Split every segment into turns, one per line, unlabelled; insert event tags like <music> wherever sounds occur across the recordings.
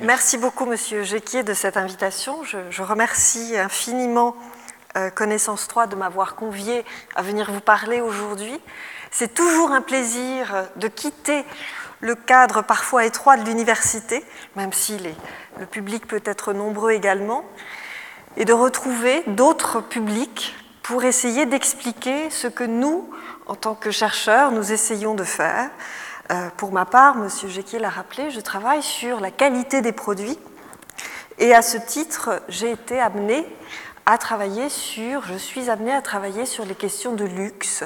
Merci beaucoup, Monsieur Jequier, de cette invitation. Je, remercie infiniment euh, Connaissance 3 de m'avoir convié à venir vous parler aujourd'hui. C'est toujours un plaisir de quitter le cadre parfois étroit de l'université, même si le public peut être nombreux également, et de retrouver d'autres publics pour essayer d'expliquer ce que nous, en tant que chercheurs, nous essayons de faire. Euh, pour ma part, M. Jequier l'a rappelé, je travaille sur la qualité des produits et à ce titre, j'ai été amenée à travailler sur, je suis amenée à travailler sur les questions de luxe.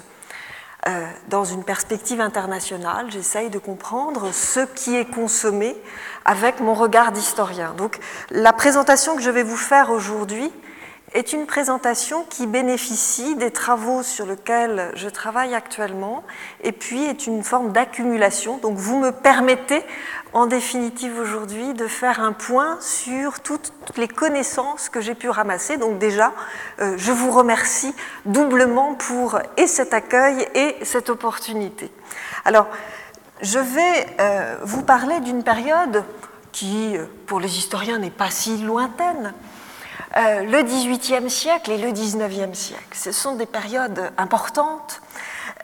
Euh, dans une perspective internationale, j'essaye de comprendre ce qui est consommé avec mon regard d'historien. Donc la présentation que je vais vous faire aujourd'hui est une présentation qui bénéficie des travaux sur lesquels je travaille actuellement et puis est une forme d'accumulation. Donc vous me permettez en définitive aujourd'hui de faire un point sur toutes, les connaissances que j'ai pu ramasser. Donc déjà, euh, je vous remercie doublement pour et cet accueil et cette opportunité. Alors, je vais euh, vous parler d'une période qui, pour les historiens, n'est pas si lointaine. Euh, le XVIIIe siècle et le XIXe siècle, ce sont des périodes importantes.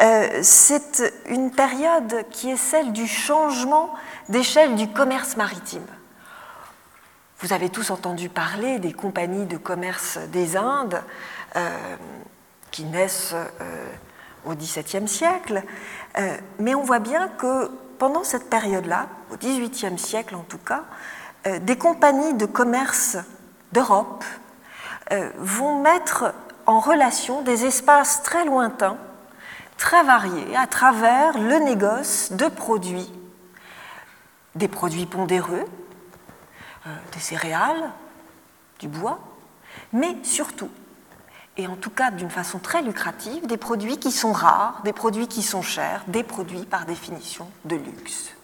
Euh, c'est une période qui est celle du changement d'échelle du commerce maritime. Vous avez tous entendu parler des compagnies de commerce des Indes qui naissent au XVIIe siècle, mais on voit bien que pendant cette période-là, au XVIIIe siècle en tout cas, euh, des compagnies de commerce d'Europe euh, vont mettre en relation des espaces très lointains, très variés, à travers le négoce de produits, des produits pondéreux, euh, des céréales, du bois, mais surtout et en tout cas d'une façon très lucrative, des produits qui sont rares, des produits qui sont chers, des produits par définition de luxe.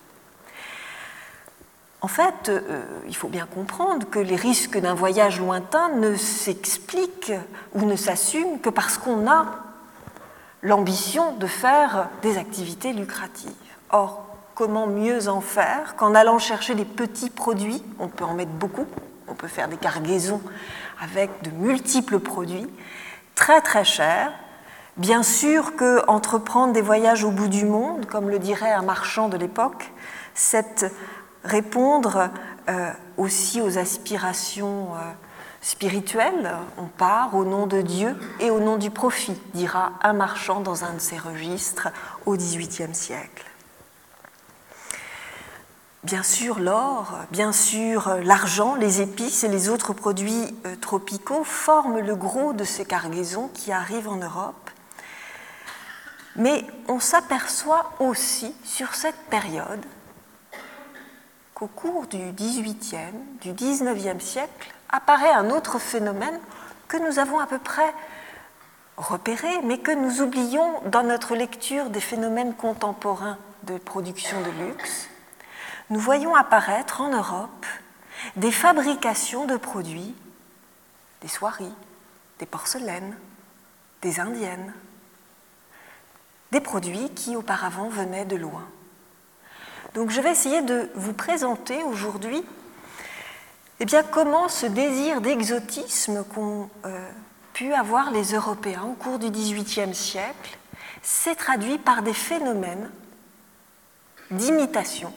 En fait, euh, il faut bien comprendre que les risques d'un voyage lointain ne s'expliquent ou ne s'assument que parce qu'on a l'ambition de faire des activités lucratives. Or, comment mieux en faire qu'en allant chercher des petits produits, on peut en mettre beaucoup, on peut faire des cargaisons avec de multiples produits, très très chers. Bien sûr que entreprendre des voyages au bout du monde, comme le dirait un marchand de l'époque, c'est répondre euh, aussi aux aspirations euh, spirituelles. On part au nom de Dieu et au nom du profit, dira un marchand dans un de ses registres au XVIIIe siècle. Bien sûr, l'or, bien sûr, l'argent, les épices et les autres produits euh, tropicaux forment le gros de ces cargaisons qui arrivent en Europe. Mais on s'aperçoit aussi sur cette période qu'au cours du XVIIIe, du XIXe siècle, apparaît un autre phénomène que nous avons à peu près repéré, mais que nous oublions dans notre lecture des phénomènes contemporains de production de luxe nous voyons apparaître en Europe des fabrications de produits, des soieries, des porcelaines, des indiennes, des produits qui auparavant venaient de loin. Donc je vais essayer de vous présenter aujourd'hui eh comment ce désir d'exotisme qu'ont euh, pu avoir les Européens au cours du XVIIIe siècle s'est traduit par des phénomènes d'imitation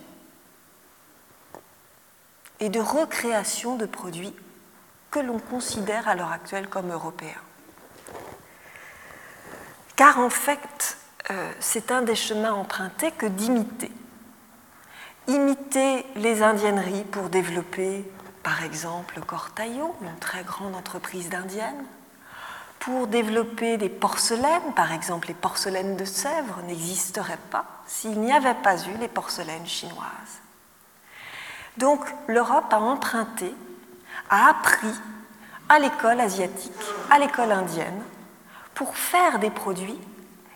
et de recréation de produits que l'on considère à l'heure actuelle comme européens. Car en fait, euh, c'est un des chemins empruntés que d'imiter. Imiter les indienneries pour développer, par exemple, Cortaillot, une très grande entreprise d'indienne, pour développer des porcelaines, par exemple les porcelaines de Sèvres n'existeraient pas s'il n'y avait pas eu les porcelaines chinoises. Donc l'Europe a emprunté, a appris à l'école asiatique, à l'école indienne, pour faire des produits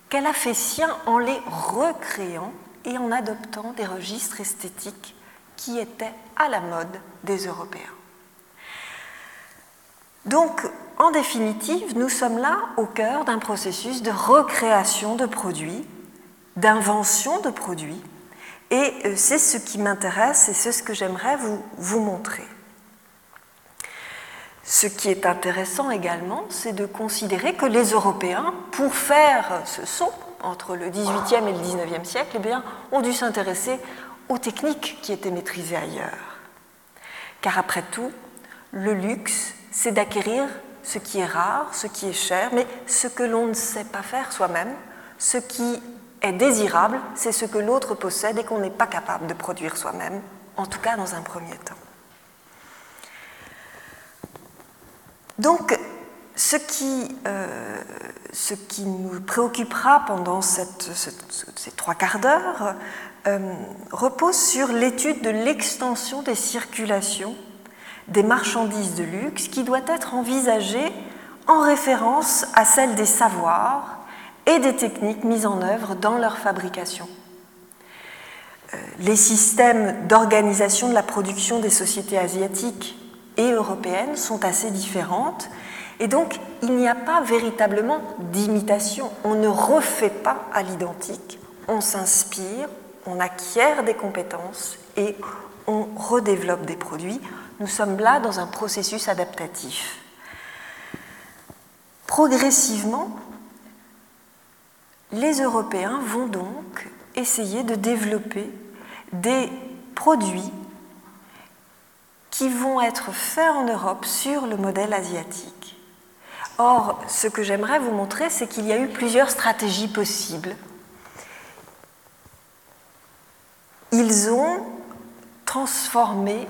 qu'elle a fait siens en les recréant et en adoptant des registres esthétiques qui étaient à la mode des Européens. Donc, en définitive, nous sommes là au cœur d'un processus de recréation de produits, d'invention de produits, Et euh, c'est ce qui m'intéresse et c'est ce que j'aimerais vous, vous montrer. Ce qui est intéressant également, c'est de considérer que les Européens, pour faire ce saut entre le XVIIIe et le XIXe siècle, eh bien, ont dû s'intéresser aux techniques qui étaient maîtrisées ailleurs. Car après tout, le luxe, c'est d'acquérir ce qui est rare, ce qui est cher, mais ce que l'on ne sait pas faire soi-même, ce qui est désirable, c'est ce que l'autre possède et qu'on n'est pas capable de produire soi-même, en tout cas dans un premier temps. Donc, ce qui, euh, ce qui, nous préoccupera pendant ces trois quarts d'heure euh, repose sur l'étude de l'extension des circulations des marchandises de luxe qui doit être envisagée en référence à celle des savoirs et des techniques mises en œuvre dans leur fabrication. Euh, les systèmes d'organisation de la production des sociétés asiatiques et européennes sont assez différentes et donc il n'y a pas véritablement d'imitation. On ne refait pas à l'identique, on s'inspire, on acquiert des compétences et on redéveloppe des produits. Nous sommes là dans un processus adaptatif. Progressivement, les Européens vont donc essayer de développer des produits qui vont être faits en Europe sur le modèle asiatique. Or, ce que j'aimerais vous montrer, c'est qu'il y a eu plusieurs stratégies possibles. Ils ont transformé,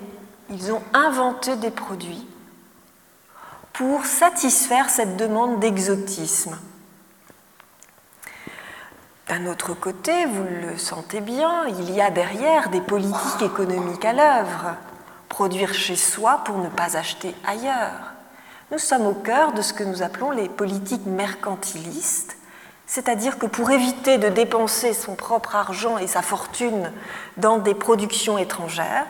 ils ont inventé des produits pour satisfaire cette demande d'exotisme. D'un autre côté, vous le sentez bien, il y a derrière des politiques économiques à l'œuvre produire chez soi pour ne pas acheter ailleurs. Nous sommes au cœur de ce que nous appelons les politiques mercantilistes, c'est-à-dire que pour éviter de dépenser son propre argent et sa fortune dans des productions étrangères,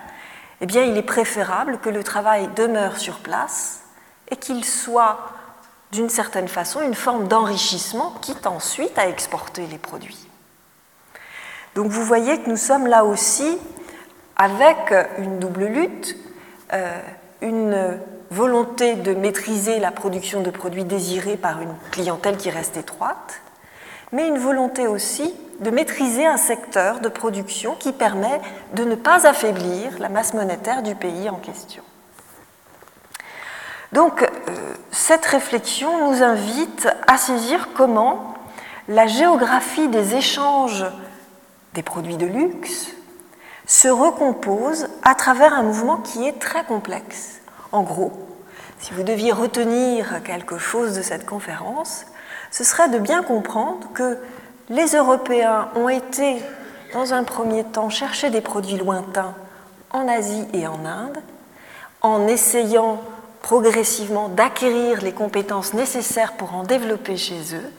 eh bien, il est préférable que le travail demeure sur place et qu'il soit d'une certaine façon une forme d'enrichissement, quitte ensuite à exporter les produits. Donc vous voyez que nous sommes là aussi avec une double lutte, euh, une volonté de maîtriser la production de produits désirés par une clientèle qui reste étroite, mais une volonté aussi de maîtriser un secteur de production qui permet de ne pas affaiblir la masse monétaire du pays en question. Donc euh, cette réflexion nous invite à saisir comment la géographie des échanges des produits de luxe, se recompose à travers un mouvement qui est très complexe. En gros, si vous deviez retenir quelque chose de cette conférence, ce serait de bien comprendre que les Européens ont été, dans un premier temps, chercher des produits lointains en Asie et en Inde, en essayant progressivement d'acquérir les compétences nécessaires pour en développer chez eux.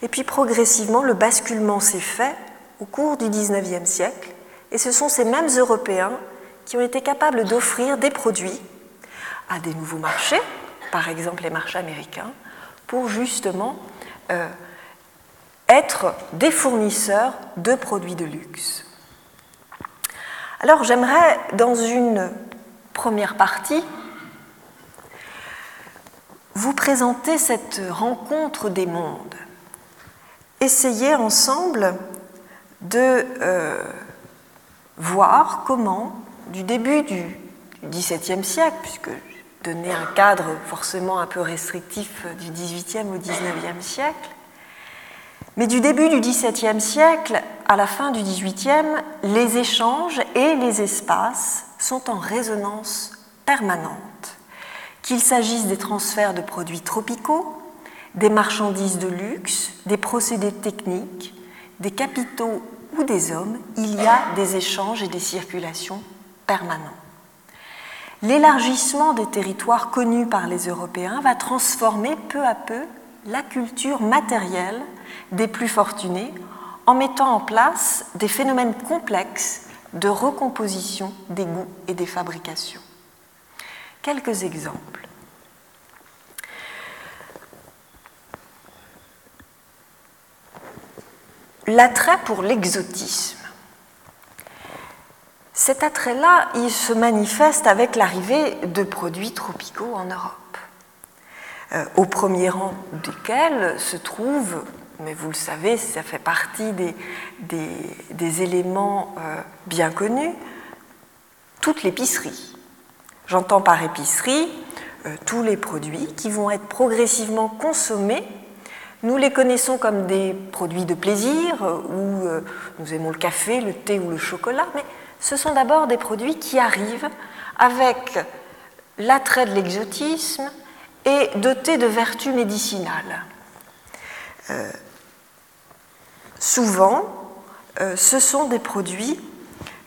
Et puis progressivement, le basculement s'est fait au cours du XIXe siècle et ce sont ces mêmes Européens qui ont été capables d'offrir des produits à des nouveaux marchés, par exemple les marchés américains, pour justement euh, être des fournisseurs de produits de luxe. Alors j'aimerais, dans une première partie, vous présenter cette rencontre des mondes. Essayer ensemble de euh, voir comment, du début du XVIIe siècle, puisque donner un cadre forcément un peu restrictif du XVIIIe au XIXe siècle, mais du début du XVIIe siècle à la fin du XVIIIe, les échanges et les espaces sont en résonance permanente, qu'il s'agisse des transferts de produits tropicaux, des marchandises de luxe, des procédés techniques, des capitaux ou des hommes, il y a des échanges et des circulations permanents. L'élargissement des territoires connus par les Européens va transformer peu à peu la culture matérielle des plus fortunés en mettant en place des phénomènes complexes de recomposition des goûts et des fabrications. Quelques exemples. L'attrait pour l'exotisme. Cet attrait-là, il se manifeste avec l'arrivée de produits tropicaux en Europe, euh, au premier rang desquels se trouve, mais vous le savez, ça fait partie des, éléments euh, bien connus, toute l'épicerie. J'entends par épicerie euh, tous les produits qui vont être progressivement consommés. Nous les connaissons comme des produits de plaisir, où nous aimons le café, le thé ou le chocolat, ce sont d'abord des produits qui arrivent avec l'attrait de l'exotisme et dotés de vertus médicinales. Euh, souvent, euh, ce sont des produits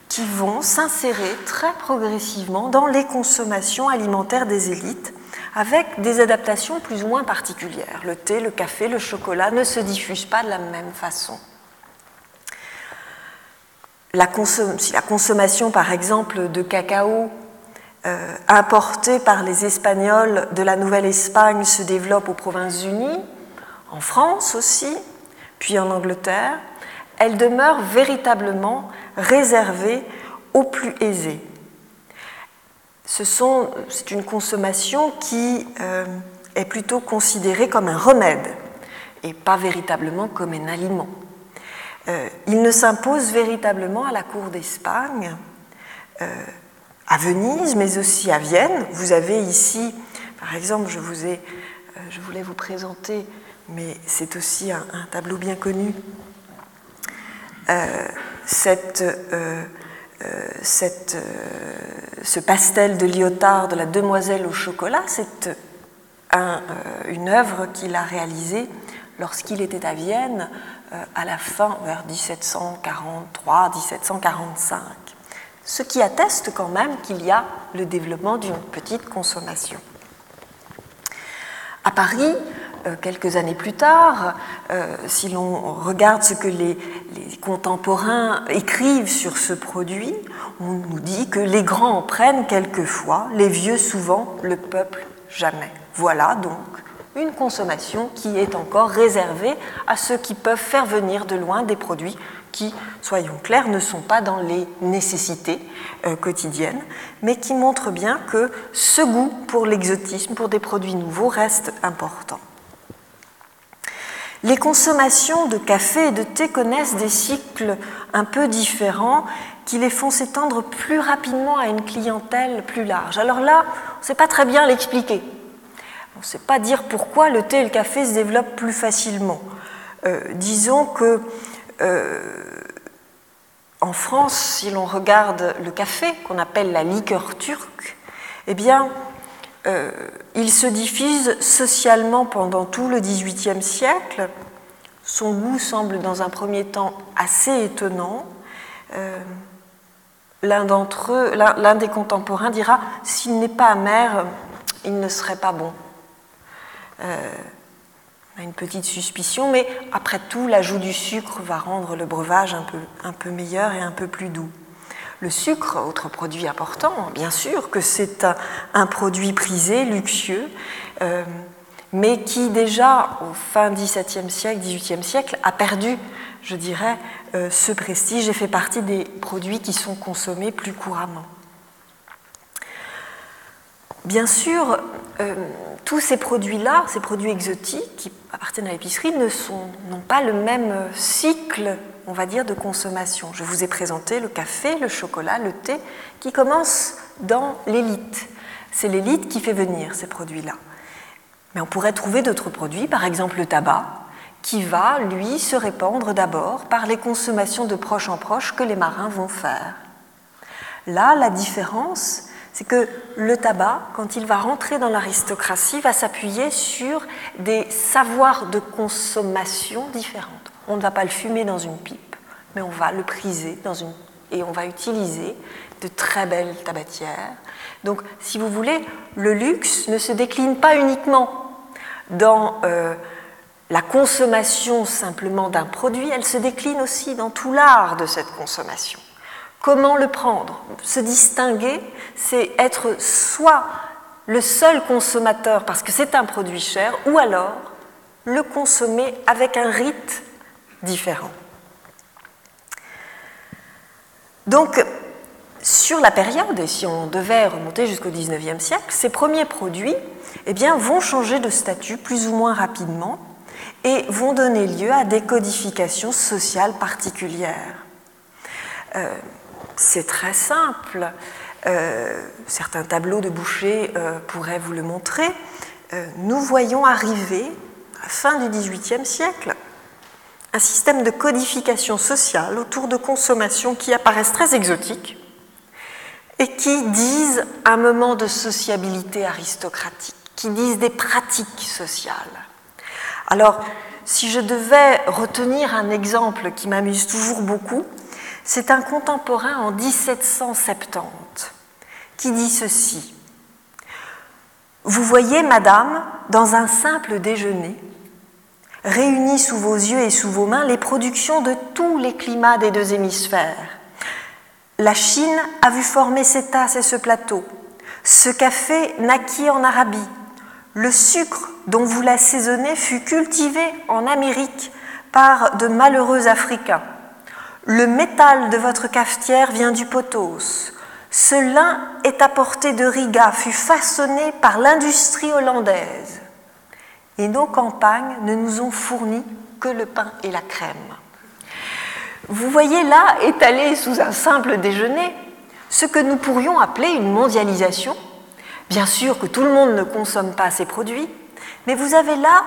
qui vont s'insérer très progressivement dans les consommations alimentaires des élites avec des adaptations plus ou moins particulières. Le thé, le café, le chocolat ne se diffusent pas de la même façon si la consommation, par exemple, de cacao euh, importé par les Espagnols de la Nouvelle-Espagne se développe aux Provinces-Unies, en France aussi, puis en Angleterre, elle demeure véritablement réservée aux plus aisés. C'est une consommation qui euh, est plutôt considérée comme un remède et pas véritablement comme un aliment. Euh, il ne s'impose véritablement à la cour d'Espagne, euh, à Venise, mais aussi à Vienne. Vous avez ici, par exemple, je, euh, voulais vous présenter, mais c'est aussi un, tableau bien connu, ce pastel de Lyotard de la demoiselle au chocolat, c'est un, une œuvre qu'il a réalisée lorsqu'il était à Vienne à la fin, vers 1743-1745. Ce qui atteste quand même qu'il y a le développement d'une petite consommation. À Paris, euh, quelques années plus tard, euh, si l'on regarde ce que les, les, contemporains écrivent sur ce produit, on nous dit que les grands en prennent quelquefois, les vieux souvent, le peuple jamais. Voilà donc une consommation qui est encore réservée à ceux qui peuvent faire venir de loin des produits qui, soyons clairs, ne sont pas dans les nécessités euh, quotidiennes, mais qui montrent bien que ce goût pour l'exotisme, pour des produits nouveaux, reste important. Les consommations de café et de thé connaissent des cycles un peu différents qui les font s'étendre plus rapidement à une clientèle plus large. Alors là, on ne sait pas très bien l'expliquer. On ne sait pas dire pourquoi le thé et le café se développent plus facilement. Euh, disons que euh, en France, si l'on regarde le café, qu'on appelle la liqueur turque, eh bien, euh, il se diffuse socialement pendant tout le XVIIIe siècle. Son goût semble dans un premier temps assez étonnant. l'un des contemporains dira, s'il n'est pas amer, il ne serait pas bon. Euh, on a une petite suspicion, mais après tout, l'ajout du sucre va rendre le breuvage un peu, un peu meilleur et un peu plus doux. Le sucre, autre produit important, bien sûr que c'est un, produit prisé, luxueux, euh, mais qui déjà au fin XVIIe siècle, XVIIIe siècle, a perdu, je dirais, euh, ce prestige et fait partie des produits qui sont consommés plus couramment. Bien sûr, euh, tous ces produits-là, ces produits exotiques qui appartiennent à l'épicerie, n'ont pas le même cycle, on va dire, de consommation. Je vous ai présenté le café, le chocolat, le thé, qui commencent dans l'élite. C'est l'élite qui fait venir ces produits-là. Mais on pourrait trouver d'autres produits, par exemple le tabac, qui va, lui, se répandre d'abord par les consommations de proche en proche que les marins vont faire. Là, la différence, c'est que le tabac, quand il va rentrer dans l'aristocratie, va s'appuyer sur des savoirs de consommation différentes. On ne va pas le fumer dans une pipe, mais on va le priser dans une... et on va utiliser de très belles tabatières. Donc, si vous voulez, le luxe ne se décline pas uniquement dans euh, la consommation simplement d'un produit, elle se décline aussi dans tout l'art de cette consommation. Comment le prendre? Se distinguer, c'est être soit le seul consommateur parce que c'est un produit cher, ou alors le consommer avec un rite différent. Donc, sur la période, et si on devait remonter jusqu'au XIXe siècle, ces premiers produits eh vont changer de statut plus ou moins rapidement et vont donner lieu à des codifications sociales particulières. Euh, c'est très simple. Euh, certains tableaux de Boucher euh, pourraient vous le montrer. nous voyons arriver, à fin du XVIIIe siècle, un système de codification sociale autour de consommations qui apparaissent très exotiques et qui disent un moment de sociabilité aristocratique, qui disent des pratiques sociales. Alors, si je devais retenir un exemple qui m'amuse toujours beaucoup, c'est un contemporain en 1770 qui dit ceci. Vous voyez, madame, dans un simple déjeuner, réunis sous vos yeux et sous vos mains les productions de tous les climats des deux hémisphères. La Chine a vu former ces tasses et ce plateau. Ce café naquit en Arabie. Le sucre dont vous l'assaisonnez fut cultivé en Amérique par de malheureux Africains. Le métal de votre cafetière vient du Potos. Ce lin est apporté de Riga, fut façonné par l'industrie hollandaise. Et nos campagnes ne nous ont fourni que le pain et la crème. Vous voyez là, étalé sous un simple déjeuner, ce que nous pourrions appeler une mondialisation. Bien sûr que tout le monde ne consomme pas ces produits, mais vous avez là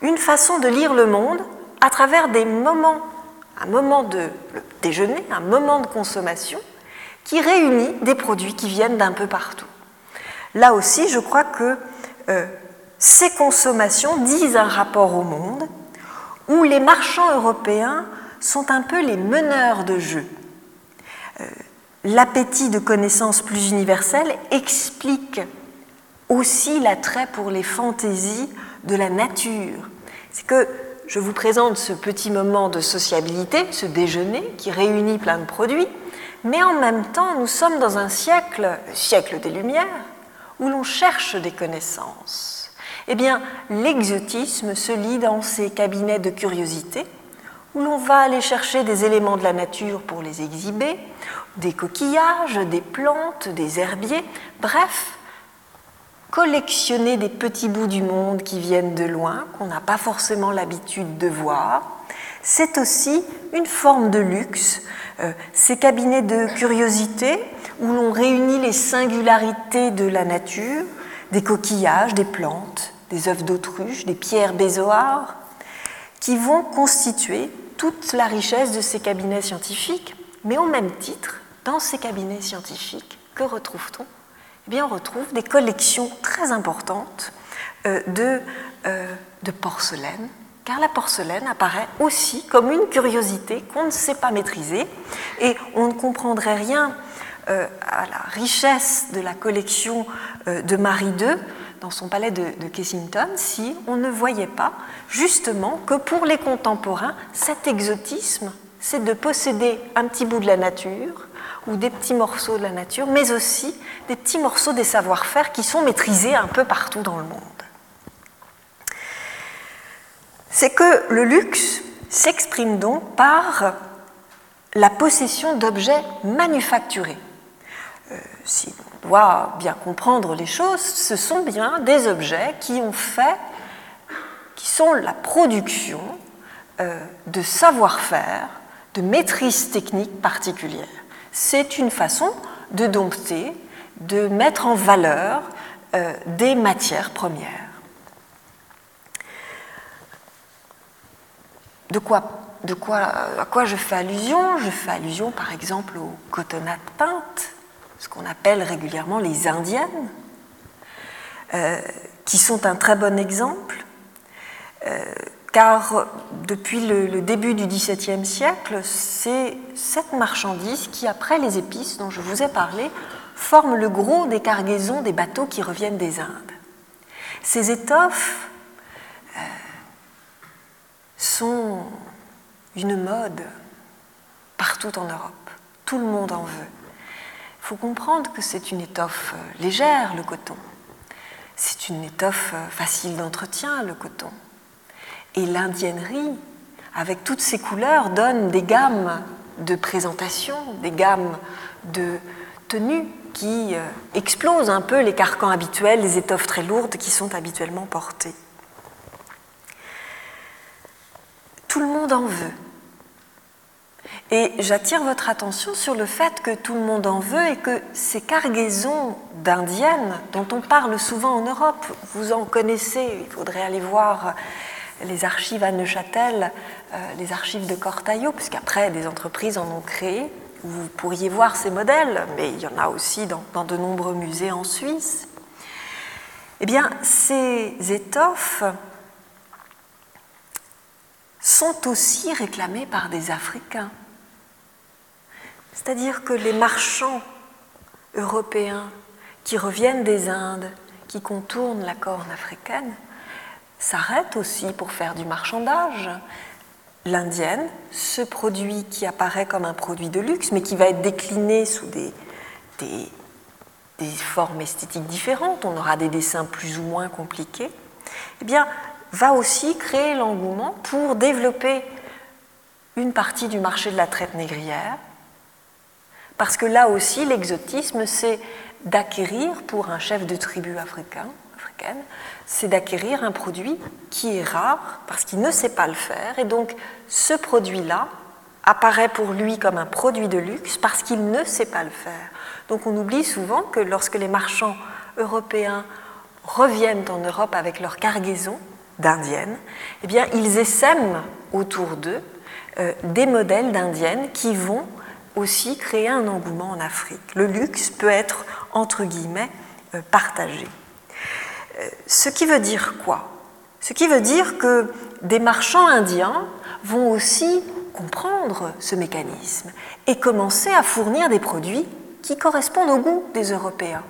une façon de lire le monde à travers des moments un moment de déjeuner, un moment de consommation, qui réunit des produits qui viennent d'un peu partout. Là aussi, je crois que euh, ces consommations disent un rapport au monde où les marchands européens sont un peu les meneurs de jeu. Euh, l'appétit de connaissances plus universelles explique aussi l'attrait pour les fantaisies de la nature. C'est que je vous présente ce petit moment de sociabilité, ce déjeuner qui réunit plein de produits, mais en même temps, nous sommes dans un siècle, le siècle des Lumières, où l'on cherche des connaissances. Eh bien, l'exotisme se lit dans ces cabinets de curiosité, où l'on va aller chercher des éléments de la nature pour les exhiber, des coquillages, des plantes, des herbiers, bref, collectionner des petits bouts du monde qui viennent de loin, qu'on n'a pas forcément l'habitude de voir. C'est aussi une forme de luxe. Euh, ces cabinets de curiosité où l'on réunit les singularités de la nature, des coquillages, des plantes, des œufs d'autruche, des pierres bézoares, qui vont constituer toute la richesse de ces cabinets scientifiques, mais au même titre, dans ces cabinets scientifiques, que retrouve-t-on eh on retrouve des collections très importantes euh, de, euh, de porcelaine, car la porcelaine apparaît aussi comme une curiosité qu'on ne sait pas maîtriser, et on ne comprendrait rien euh, à la richesse de la collection de Marie II dans son palais de, de, Kensington si on ne voyait pas justement que pour les contemporains, cet exotisme, c'est de posséder un petit bout de la nature, ou des petits morceaux de la nature, mais aussi des petits morceaux des savoir-faire qui sont maîtrisés un peu partout dans le monde. C'est que le luxe s'exprime donc par la possession d'objets manufacturés. Euh, si on doit bien comprendre les choses, ce sont bien des objets qui ont fait, qui sont la production euh, de savoir-faire, de maîtrise technique particulière c'est une façon de dompter, de mettre en valeur euh, des matières premières. De quoi, à quoi je fais allusion? Je fais allusion par exemple aux cotonnates peintes, ce qu'on appelle régulièrement les indiennes, euh, qui sont un très bon exemple. Euh, car depuis le, début du XVIIe siècle, c'est cette marchandise qui, après les épices dont je vous ai parlé, forme le gros des cargaisons des bateaux qui reviennent des Indes. Ces étoffes euh, sont une mode partout en Europe. Tout le monde en veut. Il faut comprendre que c'est une étoffe euh, légère, le coton. C'est une étoffe euh, facile d'entretien, le coton. Et l'indiennerie, avec toutes ses couleurs, donne des gammes de présentation, des gammes de, tenue qui euh, explose un peu les carcans habituels, les étoffes très lourdes qui sont habituellement portées. Tout le monde en veut. Et j'attire votre attention sur le fait que tout le monde en veut et que ces cargaisons d'indiennes dont on parle souvent en Europe, vous en connaissez, il faudrait aller voir les archives à Neuchâtel, euh, les archives de Cortaillot, puisqu'après des entreprises en ont créé, vous pourriez voir ces modèles, mais il y en a aussi dans, de nombreux musées en Suisse. Eh bien, ces étoffes sont aussi réclamées par des Africains. C'est-à-dire que les marchands européens qui reviennent des Indes, qui contournent la corne africaine, s'arrêtent aussi pour faire du marchandage. L'indienne, ce produit qui apparaît comme un produit de luxe, mais qui va être décliné sous des, formes esthétiques différentes, on aura des dessins plus ou moins compliqués, eh bien, va aussi créer l'engouement pour développer une partie du marché de la traite négrière, parce que là aussi, l'exotisme, c'est d'acquérir pour un chef de tribu africain, c'est d'acquérir un produit qui est rare parce qu'il ne sait pas le faire. Et donc, ce produit-là apparaît pour lui comme un produit de luxe parce qu'il ne sait pas le faire. Donc, on oublie souvent que lorsque les marchands européens reviennent en Europe avec leur cargaison d'indiennes, eh bien, ils essaiment autour d'eux euh, des modèles d'indiennes qui vont aussi créer un engouement en Afrique. Le luxe peut être, entre guillemets, euh, partagé. Ce qui veut dire quoi? Ce qui veut dire que des marchands indiens vont aussi comprendre ce mécanisme et commencer à fournir des produits qui correspondent au goût des Européens.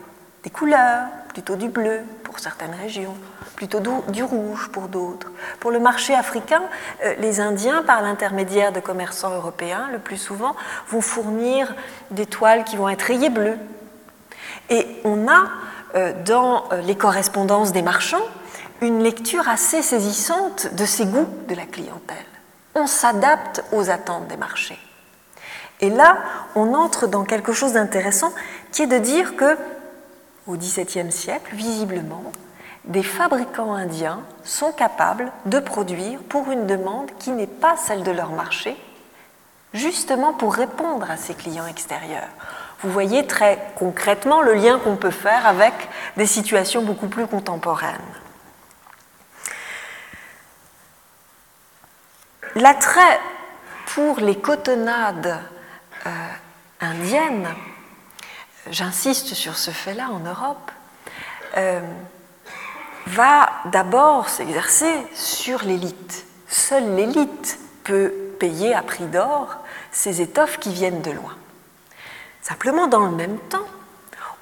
Des couleurs, plutôt du bleu pour certaines régions, plutôt du rouge pour d'autres. Pour le marché africain, euh, les Indiens, par l'intermédiaire de commerçants européens, le plus souvent, vont fournir des toiles qui vont être rayées bleues. Et on a, dans euh, les correspondances des marchands, une lecture assez saisissante de ces goûts de la clientèle. On s'adapte aux attentes des marchés. Et là, on entre dans quelque chose d'intéressant qui est de dire que, au XVIIe siècle, visiblement, des fabricants indiens sont capables de produire pour une demande qui n'est pas celle de leur marché, justement pour répondre à ces clients extérieurs. Vous voyez très concrètement le lien qu'on peut faire avec des situations beaucoup plus contemporaines. L'attrait pour les cotonnades euh, indiennes, j'insiste sur ce fait-là en Europe, euh, va d'abord s'exercer sur l'élite. Seule l'élite peut payer à prix d'or ces étoffes qui viennent de loin. Simplement, dans le même temps,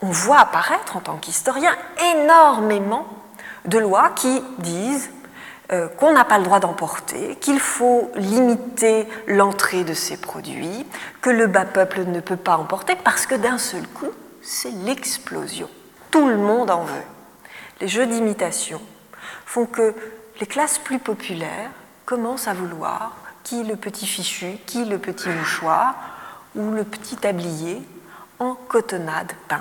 on voit apparaître en tant qu'historien énormément de lois qui disent euh, qu'on n'a pas le droit d'emporter, qu'il faut limiter l'entrée de ces produits, que le bas peuple ne peut pas emporter parce que d'un seul coup, c'est l'explosion. Tout le monde en veut les jeux d'imitation, font que les classes plus populaires commencent à vouloir qui le petit fichu, qui le petit mouchoir ou le petit tablier en cotonnade peinte.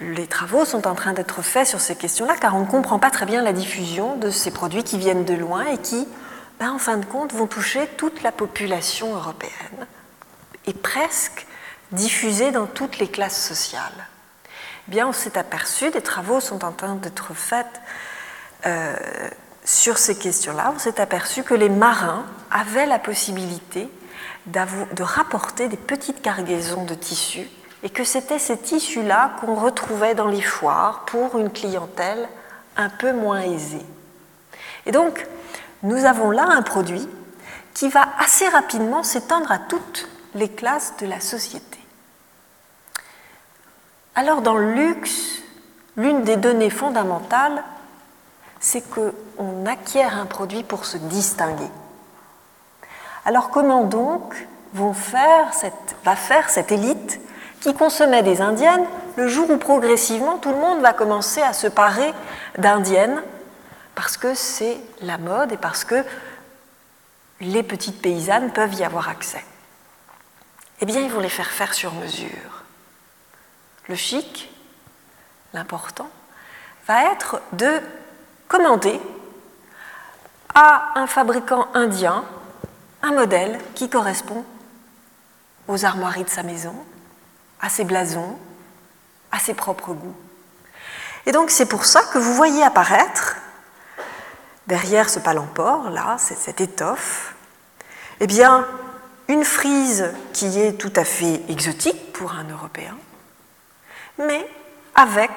Les travaux sont en train d'être faits sur ces questions-là car on ne comprend pas très bien la diffusion de ces produits qui viennent de loin et qui, ben, en fin de compte, vont toucher toute la population européenne et presque diffuser dans toutes les classes sociales bien on s'est aperçu, des travaux sont en train d'être faits euh, sur ces questions-là, on s'est aperçu que les marins avaient la possibilité de rapporter des petites cargaisons de tissus et que c'était ces tissus-là qu'on retrouvait dans les foires pour une clientèle un peu moins aisée. Et donc, nous avons là un produit qui va assez rapidement s'étendre à toutes les classes de la société. Alors dans le luxe, l'une des données fondamentales, c'est qu'on acquiert un produit pour se distinguer. Alors comment donc va faire cette élite qui consommait des indiennes le jour où progressivement tout le monde va commencer à se parer d'indiennes parce que c'est la mode et parce que les petites paysannes peuvent y avoir accès? Eh bien, ils vont les faire faire sur mesure. Le chic, l'important, va être de commander à un fabricant indien un modèle qui correspond aux armoiries de sa maison, à ses blasons, à ses propres goûts. Et donc c'est pour ça que vous voyez apparaître, derrière ce palampore, là, cette étoffe, eh bien, une frise qui est tout à fait exotique pour un Européen, mais avec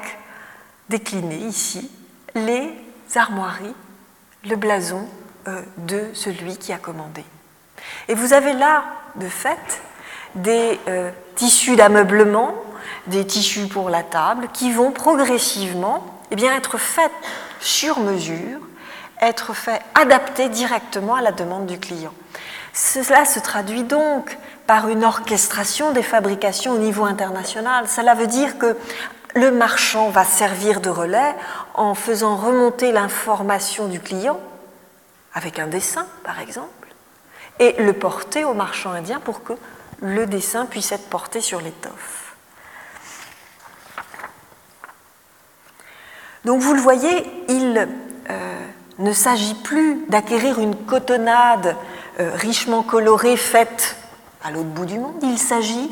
décliné ici les armoiries, le blason euh, de celui qui a commandé. Et vous avez là, de fait, des euh, tissus d'ameublement, des tissus pour la table, qui vont progressivement eh être faits sur mesure, être faits adaptés directement à la demande du client. Cela se traduit donc par une orchestration des fabrications au niveau international. Cela veut dire que le marchand va servir de relais en faisant remonter l'information du client, avec un dessin par exemple, et le porter au marchand indien pour que le dessin puisse être porté sur l'étoffe. Donc vous le voyez, il euh, ne s'agit plus d'acquérir une cotonnade euh, richement colorée faite à l'autre bout du monde, il s'agit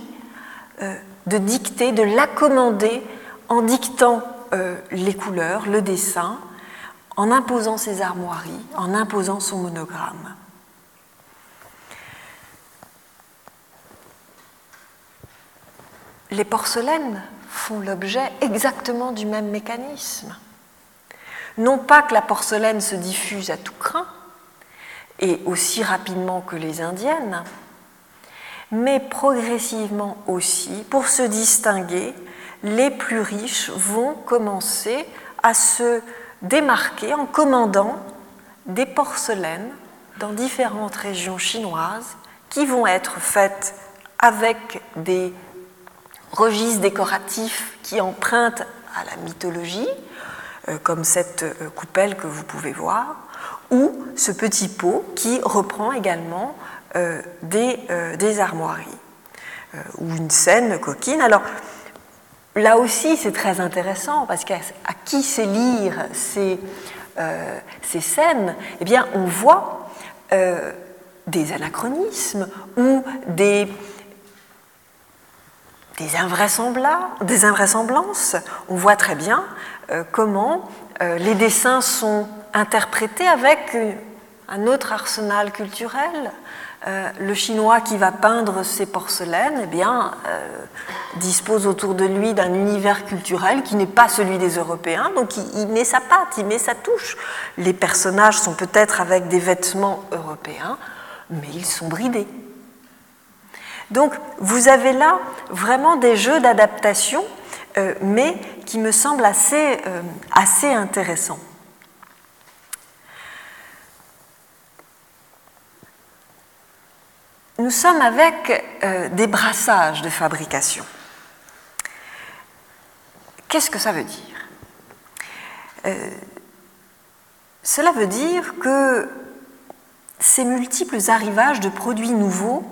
euh, de dicter, de l'accommander en dictant les couleurs, le dessin, en imposant ses armoiries, en imposant son monogramme. Les porcelaines font l'objet exactement du même mécanisme. Non pas que la porcelaine se diffuse à tout crin, et aussi rapidement que les indiennes, mais progressivement aussi, pour se distinguer, les plus riches vont commencer à se démarquer en commandant des porcelaines dans différentes régions chinoises qui vont être faites avec des registres décoratifs qui empruntent à la mythologie, euh, comme cette euh, coupelle que vous pouvez voir, ou ce petit pot qui reprend également euh, des, armoiries, ou une scène coquine. Alors, là aussi, c'est très intéressant, parce qu'à qui sait lire ces, ces scènes, eh bien, on voit des anachronismes ou des, des, invraisemblances. On voit très bien euh, comment euh, les dessins sont interprétés avec un autre arsenal culturel. Euh, le chinois qui va peindre ses porcelaines eh bien, dispose autour de lui d'un univers culturel qui n'est pas celui des Européens, donc il, met sa patte, il met sa touche. Les personnages sont peut-être avec des vêtements européens, mais ils sont bridés. Donc vous avez là vraiment des jeux d'adaptation, euh, mais qui me semblent assez, euh, intéressants. Nous sommes avec euh, des brassages de fabrication. Qu'est-ce que ça veut dire? Cela veut dire que ces multiples arrivages de produits nouveaux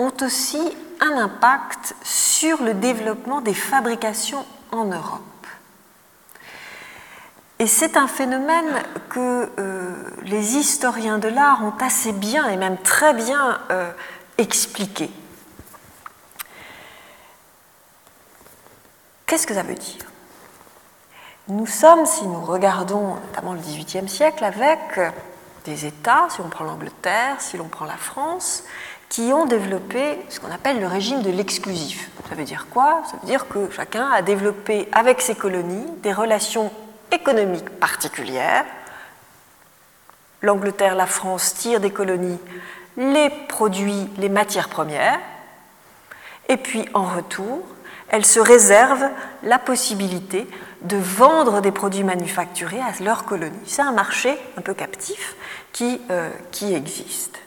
ont aussi un impact sur le développement des fabrications en Europe. Et c'est un phénomène que euh, les historiens de l'art ont assez bien et même très bien euh, expliqué. Qu'est-ce que ça veut dire? Nous sommes, si nous regardons notamment le XVIIIe siècle, avec des États, si on prend l'Angleterre, si l'on prend la France, qui ont développé ce qu'on appelle le régime de l'exclusif. Ça veut dire quoi? Ça veut dire que chacun a développé avec ses colonies des relations économiques particulières. L'Angleterre, la France tirent des colonies les produits, les matières premières, et puis en retour, elles se réservent la possibilité de vendre des produits manufacturés à leurs colonies. C'est un marché un peu captif qui, euh, qui existe.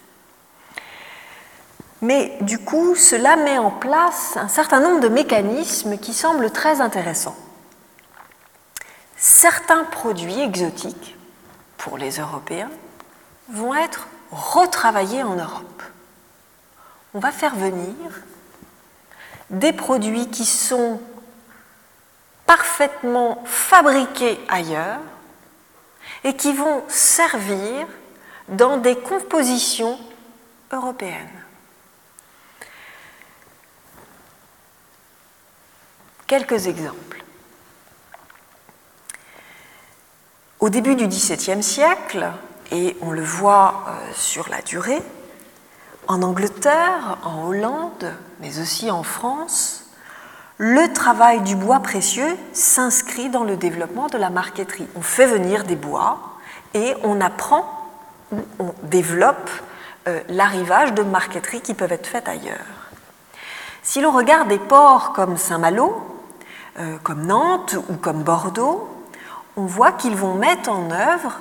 Mais du coup, cela met en place un certain nombre de mécanismes qui semblent très intéressants. Certains produits exotiques, pour les Européens, vont être retravaillés en Europe. On va faire venir des produits qui sont parfaitement fabriqués ailleurs et qui vont servir dans des compositions européennes. Quelques exemples. Au début du XVIIe siècle, et on le voit euh, sur la durée, en Angleterre, en Hollande, mais aussi en France, le travail du bois précieux s'inscrit dans le développement de la marqueterie. On fait venir des bois et on apprend, on développe euh, l'arrivage de marqueteries qui peuvent être faites ailleurs. Si l'on regarde des ports comme Saint-Malo, euh, comme Nantes ou comme Bordeaux, on voit qu'ils vont mettre en œuvre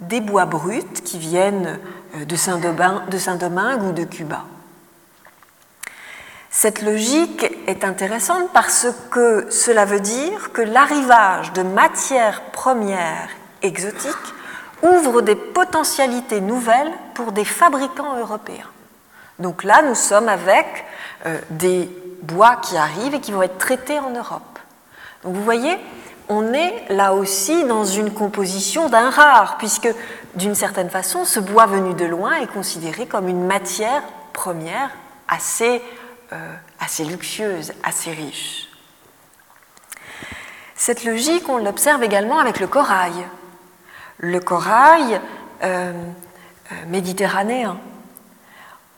des bois bruts qui viennent euh, de Saint-Domingue ou de Cuba. Cette logique est intéressante parce que cela veut dire que l'arrivage de matières premières exotiques ouvre des potentialités nouvelles pour des fabricants européens. Donc là, nous sommes avec euh, des bois qui arrivent et qui vont être traités en Europe. Donc vous voyez, on est là aussi dans une composition d'un rare, puisque d'une certaine façon, ce bois venu de loin est considéré comme une matière première assez, euh, assez luxueuse, assez riche. Cette logique, on l'observe également avec le corail. Le corail euh, euh, méditerranéen.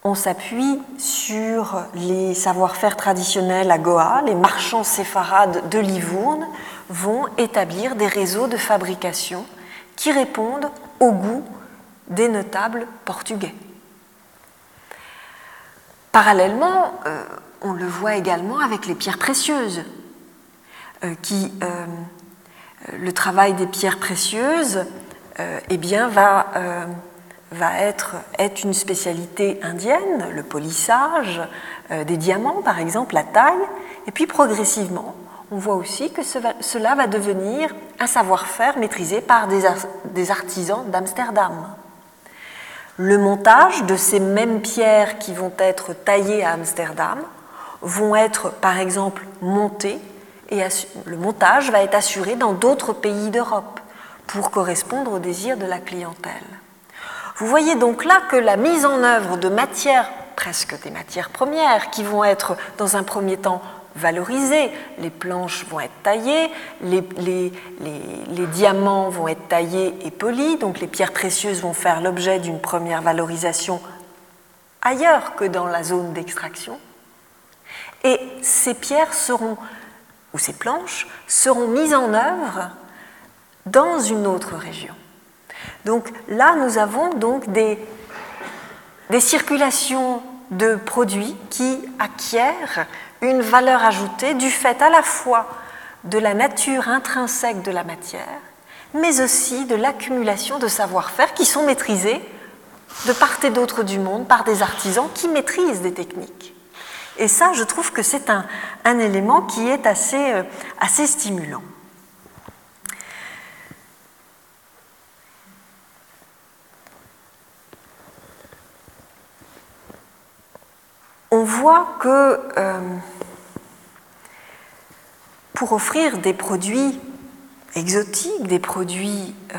On s'appuie sur les savoir-faire traditionnels à Goa, les marchands séfarades de Livourne, vont établir des réseaux de fabrication qui répondent au goût des notables portugais. Parallèlement, euh, on le voit également avec les pierres précieuses, euh, qui, euh, le travail des pierres précieuses eh bien, va, va être, une spécialité indienne, le polissage, des diamants par exemple, la taille, et puis progressivement, on voit aussi que cela va devenir un savoir-faire maîtrisé par des artisans d'Amsterdam. Le montage de ces mêmes pierres qui vont être taillées à Amsterdam vont être par exemple montées et le montage va être assuré dans d'autres pays d'Europe pour correspondre aux désirs de la clientèle. Vous voyez donc là que la mise en œuvre de matières, presque des matières premières, qui vont être dans un premier temps valorisées. Les planches vont être taillées, les, diamants vont être taillés et polis, donc les pierres précieuses vont faire l'objet d'une première valorisation ailleurs que dans la zone d'extraction. Et ces pierres seront, ou ces planches, seront mises en œuvre dans une autre région. Donc là, nous avons donc des, circulations de produits qui acquièrent une valeur ajoutée du fait à la fois de la nature intrinsèque de la matière, mais aussi de l'accumulation de savoir-faire qui sont maîtrisés de part et d'autre du monde par des artisans qui maîtrisent des techniques. Et ça, je trouve que c'est un, élément qui est assez, euh, assez stimulant. On voit que euh, pour offrir des produits exotiques, des produits euh,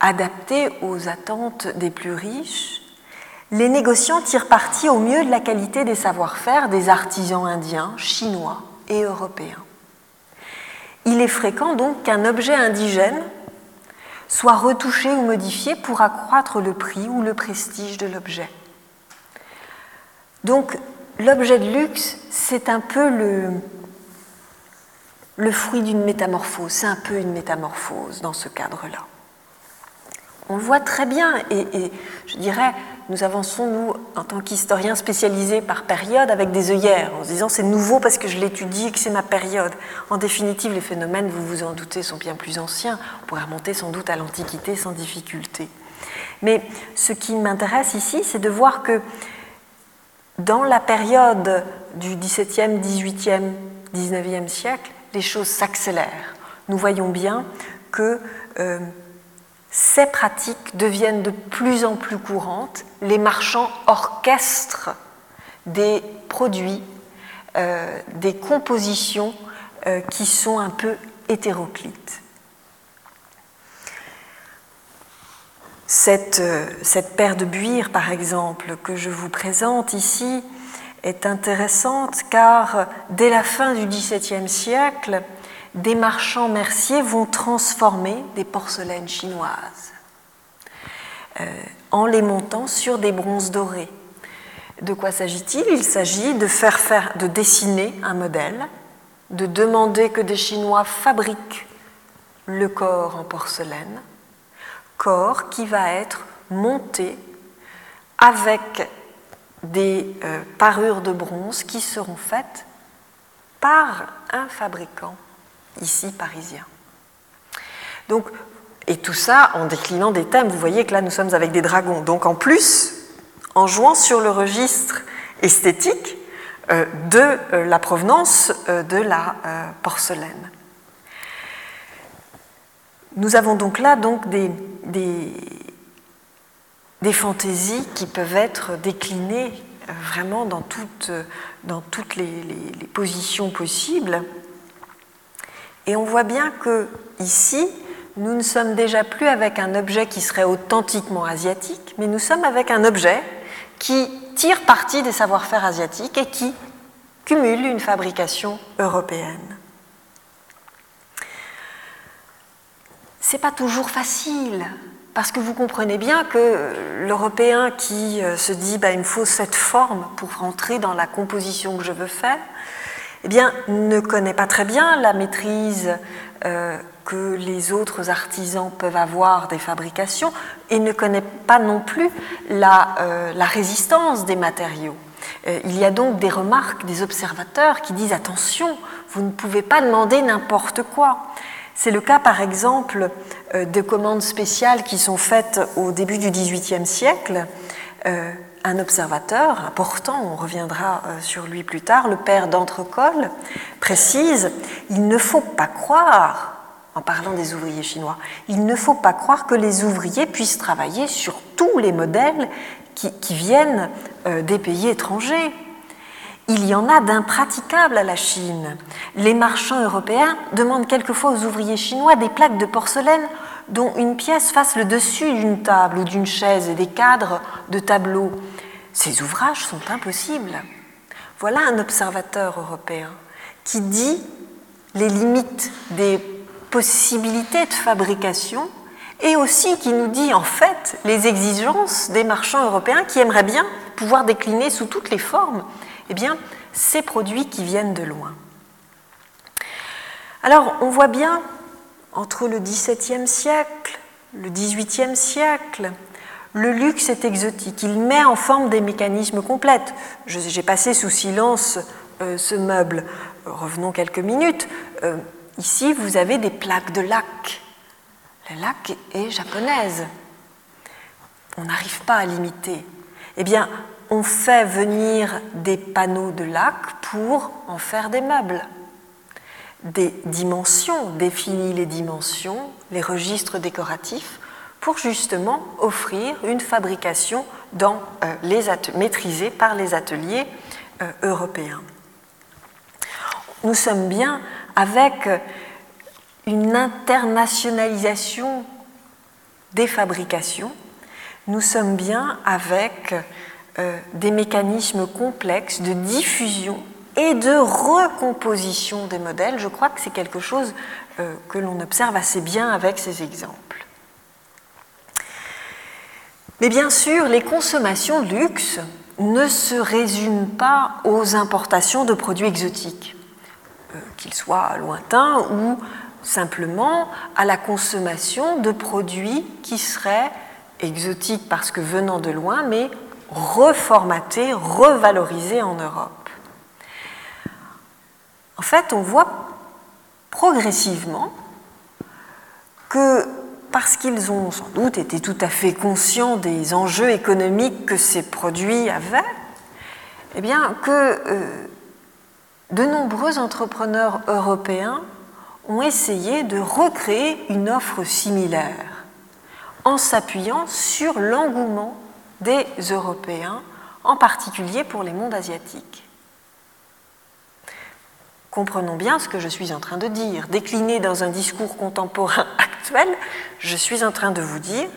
adaptés aux attentes des plus riches, les négociants tirent parti au mieux de la qualité des savoir-faire des artisans indiens, chinois et européens. Il est fréquent donc qu'un objet indigène soit retouché ou modifié pour accroître le prix ou le prestige de l'objet. L'objet de luxe, c'est un peu le, fruit d'une métamorphose, c'est un peu une métamorphose dans ce cadre-là. On voit très bien, et, je dirais, nous avançons, nous, en tant qu'historiens spécialisés par période, avec des œillères, en se disant c'est nouveau parce que je l'étudie et que c'est ma période. En définitive, les phénomènes, vous vous en doutez, sont bien plus anciens. On pourrait remonter sans doute à l'Antiquité sans difficulté. Mais ce qui m'intéresse ici, c'est de voir que dans la période du XVIIe, XVIIIe, XIXe siècle, les choses s'accélèrent. Nous voyons bien que euh, ces pratiques deviennent de plus en plus courantes. Les marchands orchestrent des produits des compositions qui sont un peu hétéroclites. Cette, cette paire de buires, par exemple, que je vous présente ici, est intéressante car dès la fin du XVIIe siècle, des marchands merciers vont transformer des porcelaines chinoises euh, en les montant sur des bronzes dorés. De quoi s'agit-il? Il, s'agit de faire faire, de dessiner un modèle, de demander que des Chinois fabriquent le corps en porcelaine, corps qui va être monté avec des euh, parures de bronze qui seront faites par un fabricant ici parisien. Donc, et tout ça en déclinant des thèmes. Vous voyez que là, nous sommes avec des dragons. Donc, en plus, en jouant sur le registre esthétique euh, de euh, la provenance de la porcelaine. Nous avons donc là donc des, des, fantaisies qui peuvent être déclinées euh, vraiment dans toutes, euh, dans toutes les, positions possibles. Et on voit bien que ici, nous ne sommes déjà plus avec un objet qui serait authentiquement asiatique, mais nous sommes avec un objet qui tire parti des savoir-faire asiatiques et qui cumule une fabrication européenne. C'est pas toujours facile parce que vous comprenez bien que l'Européen qui euh, se dit bah, il me faut cette forme pour rentrer dans la composition que je veux faire, eh bien, ne connaît pas très bien la maîtrise euh, que les autres artisans peuvent avoir des fabrications et ne connaît pas non plus la, euh, la résistance des matériaux. il y a donc des remarques des observateurs qui disent attention, vous ne pouvez pas demander n'importe quoi. C'est le cas, par exemple, euh, de commandes spéciales qui sont faites au début du XVIIIe siècle. Euh, un observateur important, on reviendra euh, sur lui plus tard, le père d'Entrecol, précise Il ne faut pas croire, en parlant des ouvriers chinois, il ne faut pas croire que les ouvriers puissent travailler sur tous les modèles qui, viennent des pays étrangers. Il y en a d'impraticables à la Chine. Les marchands européens demandent quelquefois aux ouvriers chinois des plaques de porcelaine dont une pièce fasse le dessus d'une table ou d'une chaise et des cadres de tableaux. Ces ouvrages sont impossibles. Voilà un observateur européen qui dit les limites des possibilités de fabrication et aussi qui nous dit en fait les exigences des marchands européens qui aimeraient bien pouvoir décliner sous toutes les formes eh bien, ces produits qui viennent de loin. Alors, on voit bien, entre le XVIIe siècle, le XVIIIe siècle, le luxe est exotique. Il met en forme des mécanismes complètes. J'ai passé sous silence euh, ce meuble. Revenons quelques minutes. Euh, ici, vous avez des plaques de lac. La lac est japonaise. On n'arrive pas à l'imiter. Eh bien, on fait venir des panneaux de lac pour en faire des meubles. Des dimensions, définir les dimensions, les registres décoratifs, pour justement offrir une fabrication dans, euh, les maîtrisée par les ateliers euh, européens. Nous sommes bien avec une internationalisation des fabrications, nous sommes bien avec euh, des mécanismes complexes de diffusion et de recomposition des modèles. Je crois que c'est quelque chose euh, que l'on observe assez bien avec ces exemples. Mais bien sûr, les consommations de luxe ne se résument pas aux importations de produits exotiques, euh, qu'ils soient lointains ou simplement à la consommation de produits qui seraient exotiques parce que venant de loin, mais reformaté, revalorisé en Europe. En fait, on voit progressivement que parce qu'ils ont sans doute été tout à fait conscients des enjeux économiques que ces produits avaient, eh bien que euh, de nombreux entrepreneurs européens ont essayé de recréer une offre similaire en s'appuyant sur l'engouement des Européens, en particulier pour les mondes asiatiques. Comprenons bien ce que je suis en train de dire. Décliné dans un discours contemporain <laughs> actuel, je suis en train de vous dire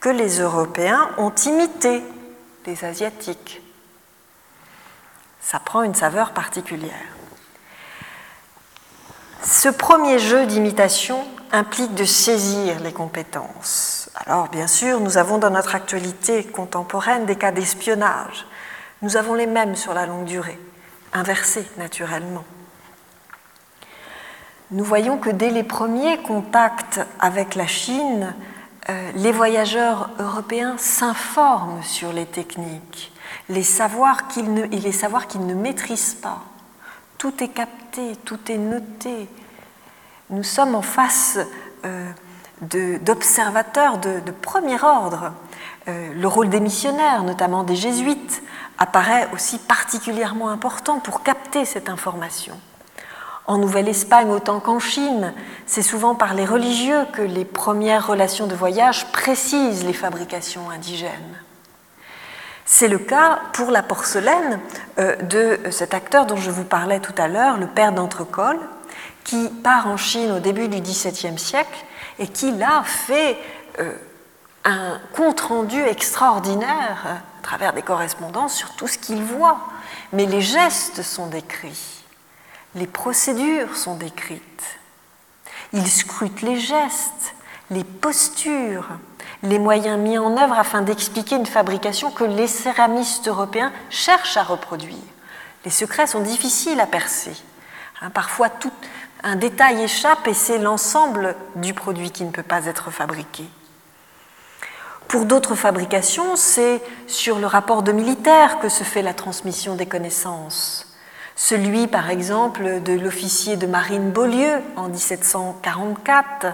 que les Européens ont imité les Asiatiques. Ça prend une saveur particulière. Ce premier jeu d'imitation implique de saisir les compétences. Alors, bien sûr, nous avons dans notre actualité contemporaine des cas d'espionnage. Nous avons les mêmes sur la longue durée, inversés naturellement. Nous voyons que dès les premiers contacts avec la Chine, euh, les voyageurs européens s'informent sur les techniques, les savoirs qu'ils ne, et les savoirs qu'ils ne maîtrisent pas. Tout est capté, tout est noté. Nous sommes en face euh, d'observateurs de, premier ordre. Euh, le rôle des missionnaires, notamment des jésuites, apparaît aussi particulièrement important pour capter cette information. En Nouvelle-Espagne autant qu'en Chine, c'est souvent par les religieux que les premières relations de voyage précisent les fabrications indigènes. C'est le cas pour la porcelaine euh, de cet acteur dont je vous parlais tout à l'heure, le père d'Entrecol, qui part en Chine au début du XVIIe siècle et qui là fait euh, un compte-rendu extraordinaire euh, à travers des correspondances sur tout ce qu'il voit. Mais les gestes sont décrits, les procédures sont décrites. Il scrute les gestes, les postures, les moyens mis en œuvre afin d'expliquer une fabrication que les céramistes européens cherchent à reproduire. Les secrets sont difficiles à percer. Hein, parfois, tout, un détail échappe et c'est l'ensemble du produit qui ne peut pas être fabriqué. Pour d'autres fabrications, c'est sur le rapport de militaire que se fait la transmission des connaissances. Celui, par exemple, de l'officier de marine Beaulieu en 1744,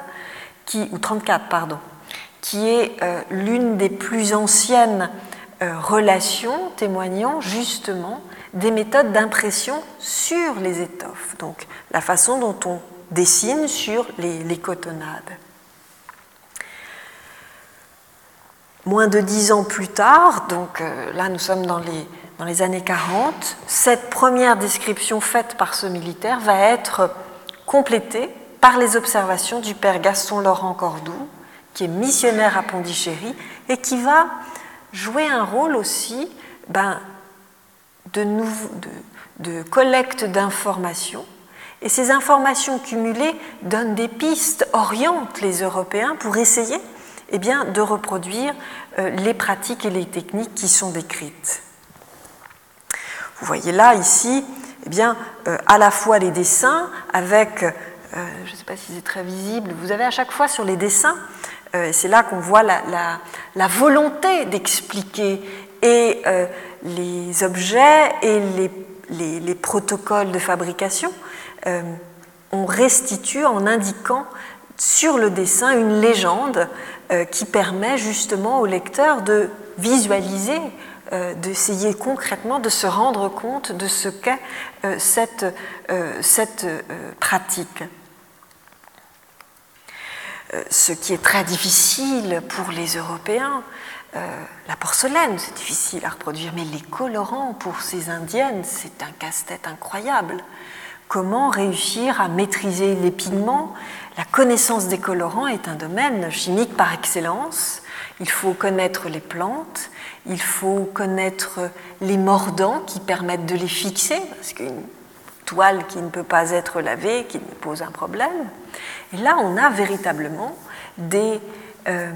qui, ou 34, pardon, qui est euh, l'une des plus anciennes euh, relations témoignant justement des méthodes d'impression sur les étoffes, donc la façon dont on dessine sur les, cotonnades. Moins de dix ans plus tard, donc euh, là nous sommes dans les, années 40, cette première description faite par ce militaire va être complétée par les observations du père Gaston Laurent Cordoue, qui est missionnaire à Pondichéry et qui va jouer un rôle aussi ben, de, collecte d'informations. Et ces informations cumulées donnent des pistes, orientent les Européens pour essayer eh de reproduire euh, les pratiques et les techniques qui sont décrites. Vous voyez là, ici, eh bien, euh, à la fois les dessins avec, euh, je ne sais pas si c'est très visible, vous avez à chaque fois sur les dessins euh, c'est là qu'on voit la, volonté d'expliquer et les objets et les, protocoles de fabrication. Euh, on restitue en indiquant sur le dessin une légende qui permet justement au lecteur de visualiser, d'essayer concrètement de se rendre compte de ce qu'est cette pratique. Euh, ce qui est très difficile pour les Européens. Euh, la porcelaine, c'est difficile à reproduire, mais les colorants pour ces indiennes, c'est un casse-tête incroyable. Comment réussir à maîtriser les pigments? La connaissance des colorants est un domaine chimique par excellence. Il faut connaître les plantes, il faut connaître les mordants qui permettent de les fixer, parce qu'une toile qui ne peut pas être lavée, qui pose un problème. Et là, on a véritablement des, euh,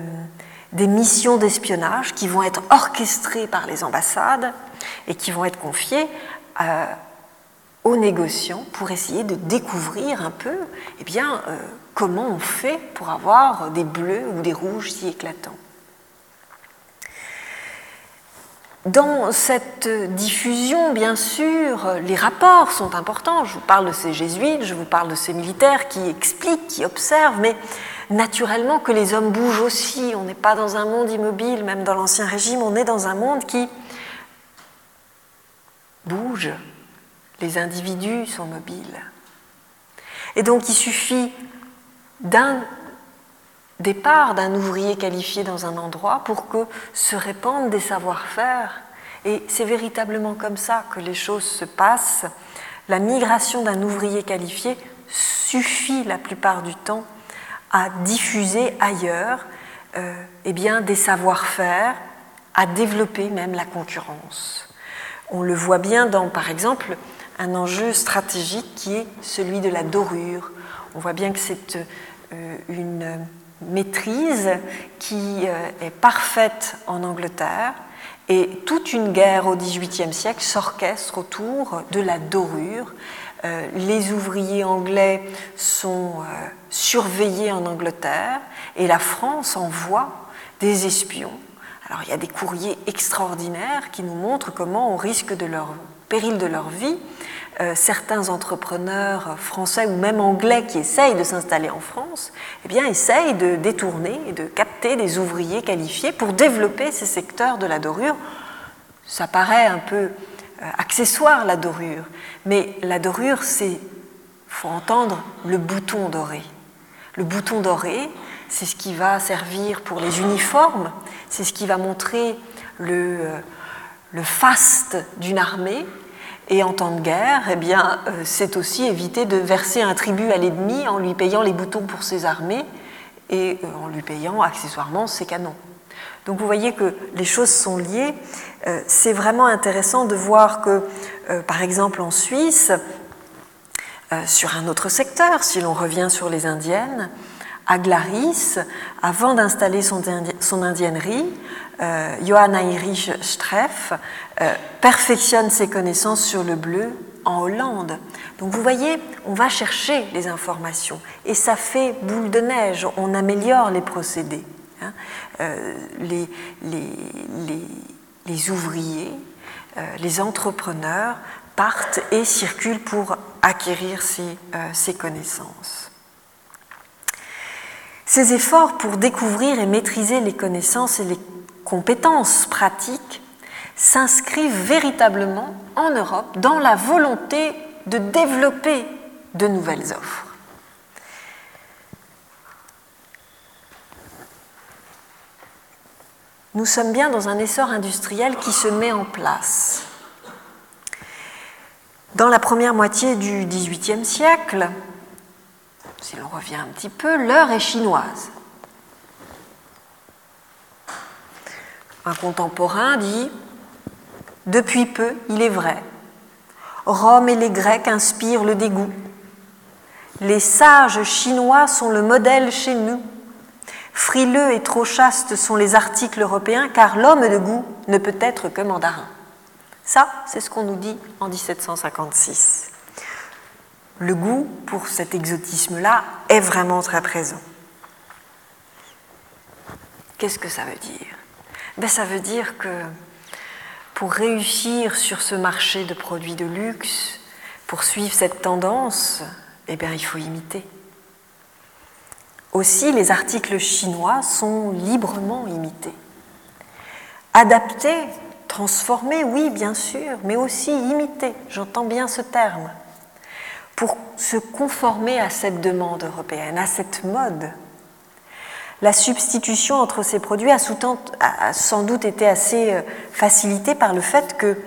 des missions d'espionnage qui vont être orchestrées par les ambassades et qui vont être confiées euh, aux négociants pour essayer de découvrir un peu eh euh, comment on fait pour avoir des bleus ou des rouges si éclatants. Dans cette diffusion, bien sûr, les rapports sont importants. Je vous parle de ces jésuites, je vous parle de ces militaires qui expliquent, qui observent, mais naturellement que les hommes bougent aussi. On n'est pas dans un monde immobile, même dans l'Ancien Régime, on est dans un monde qui bouge. Les individus sont mobiles. Et donc il suffit d'un départ d'un ouvrier qualifié dans un endroit pour que se répandent des savoir-faire. Et c'est véritablement comme ça que les choses se passent. la migration d'un ouvrier qualifié suffit la plupart du temps à diffuser ailleurs euh, eh bien, des savoir-faire, à développer même la concurrence. On le voit bien dans, par exemple, un enjeu stratégique qui est celui de la dorure. On voit bien que c'est euh, une maîtrise qui euh, est parfaite en Angleterre et toute une guerre au XVIIIe siècle s'orchestre autour de la dorure. Euh, les ouvriers anglais sont surveillés en Angleterre et la France envoie des espions alors il y a des courriers extraordinaires qui nous montrent comment, au risque de leur péril de leur vie, euh, certains entrepreneurs français ou même anglais qui essayent de s'installer en France, eh bien, essayent de détourner et de capter des ouvriers qualifiés pour développer ces secteurs de la dorure. Ça paraît un peu euh, accessoire la dorure, mais la dorure, c'est, faut entendre, le bouton doré. Le bouton doré, c'est ce qui va servir pour les uniformes, c'est ce qui va montrer le, euh, le faste d'une armée. Et en temps de guerre, eh bien, euh, c'est aussi éviter de verser un tribut à l'ennemi en lui payant les boutons pour ses armées et euh, en lui payant accessoirement ses canons. Donc vous voyez que les choses sont liées. C'est vraiment intéressant de voir que, par exemple en Suisse, sur un autre secteur, si l'on revient sur les indiennes, à Glaris, avant d'installer son, son, indiennerie, euh, Johann Heinrich Streff euh, perfectionne ses connaissances sur le bleu en Hollande. Donc vous voyez, on va chercher les informations et ça fait boule de neige, on améliore les procédés. Hein. Euh, les, les, les, ouvriers, les entrepreneurs partent et circulent pour acquérir ces, ces connaissances. Ces efforts pour découvrir et maîtriser les connaissances et les compétences pratiques s'inscrivent véritablement en Europe dans la volonté de développer de nouvelles offres. Nous sommes bien dans un essor industriel qui se met en place. Dans la première moitié du XVIIIe siècle, si l'on revient un petit peu, l'heure est chinoise. Un contemporain dit Depuis peu, il est vrai, Rome et les Grecs inspirent le dégoût. Les sages chinois sont le modèle chez nous. Frileux et trop chastes sont les articles européens, car l'homme de goût ne peut être que mandarin. Ça, c'est ce qu'on nous dit en 1756 le goût pour cet exotisme-là est vraiment très présent. Qu'est-ce que ça veut dire? Ben, Ça veut dire que pour réussir sur ce marché de produits de luxe, pour suivre cette tendance, eh bien, il faut imiter. Aussi, les articles chinois sont librement imités. Adaptés, transformés, oui, bien sûr, mais aussi imités, j'entends bien ce terme pour se conformer à cette demande européenne, à cette mode. La substitution entre ces produits a, sans doute été assez euh, facilitée par le fait que,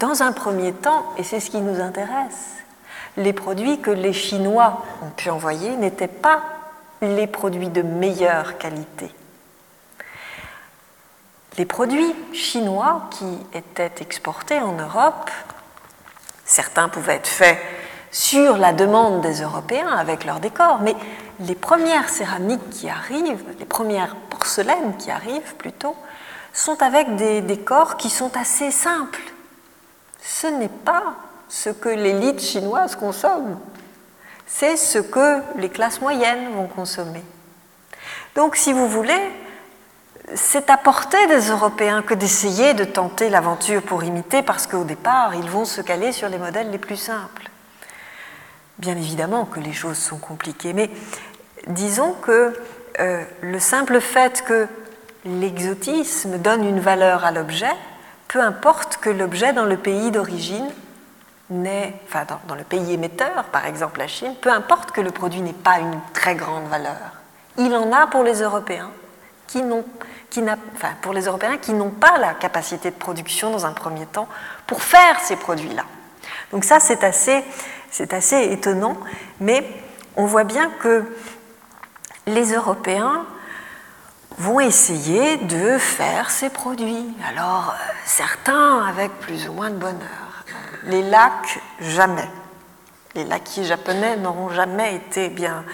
dans un premier temps, et c'est ce qui nous intéresse, les produits que les Chinois ont pu envoyer n'étaient pas les produits de meilleure qualité. Les produits chinois qui étaient exportés en Europe, certains pouvaient être faits sur la demande des Européens avec leur décor, mais les premières céramiques qui arrivent, les premières porcelaines qui arrivent plutôt, sont avec des décors qui sont assez simples. Ce n'est pas ce que l'élite chinoise consomme, c'est ce que les classes moyennes vont consommer. Donc si vous voulez, c'est à portée des Européens que d'essayer de tenter l'aventure pour imiter, parce qu'au départ, ils vont se caler sur les modèles les plus simples. Bien évidemment que les choses sont compliquées, mais disons que euh, le simple fait que l'exotisme donne une valeur à l'objet, peu importe que l'objet dans le pays d'origine enfin dans, le pays émetteur, par exemple la Chine, peu importe que le produit n'ait pas une très grande valeur. Il en a pour les Européens qui n'ont pour les Européens qui n'ont pas la capacité de production dans un premier temps pour faire ces produits-là. Donc ça, c'est assez, assez étonnant, mais on voit bien que les Européens vont essayer de faire ces produits. Alors, euh, certains avec plus ou moins de bonheur. Les lacs, jamais. Les laquiers japonais n'auront jamais été bien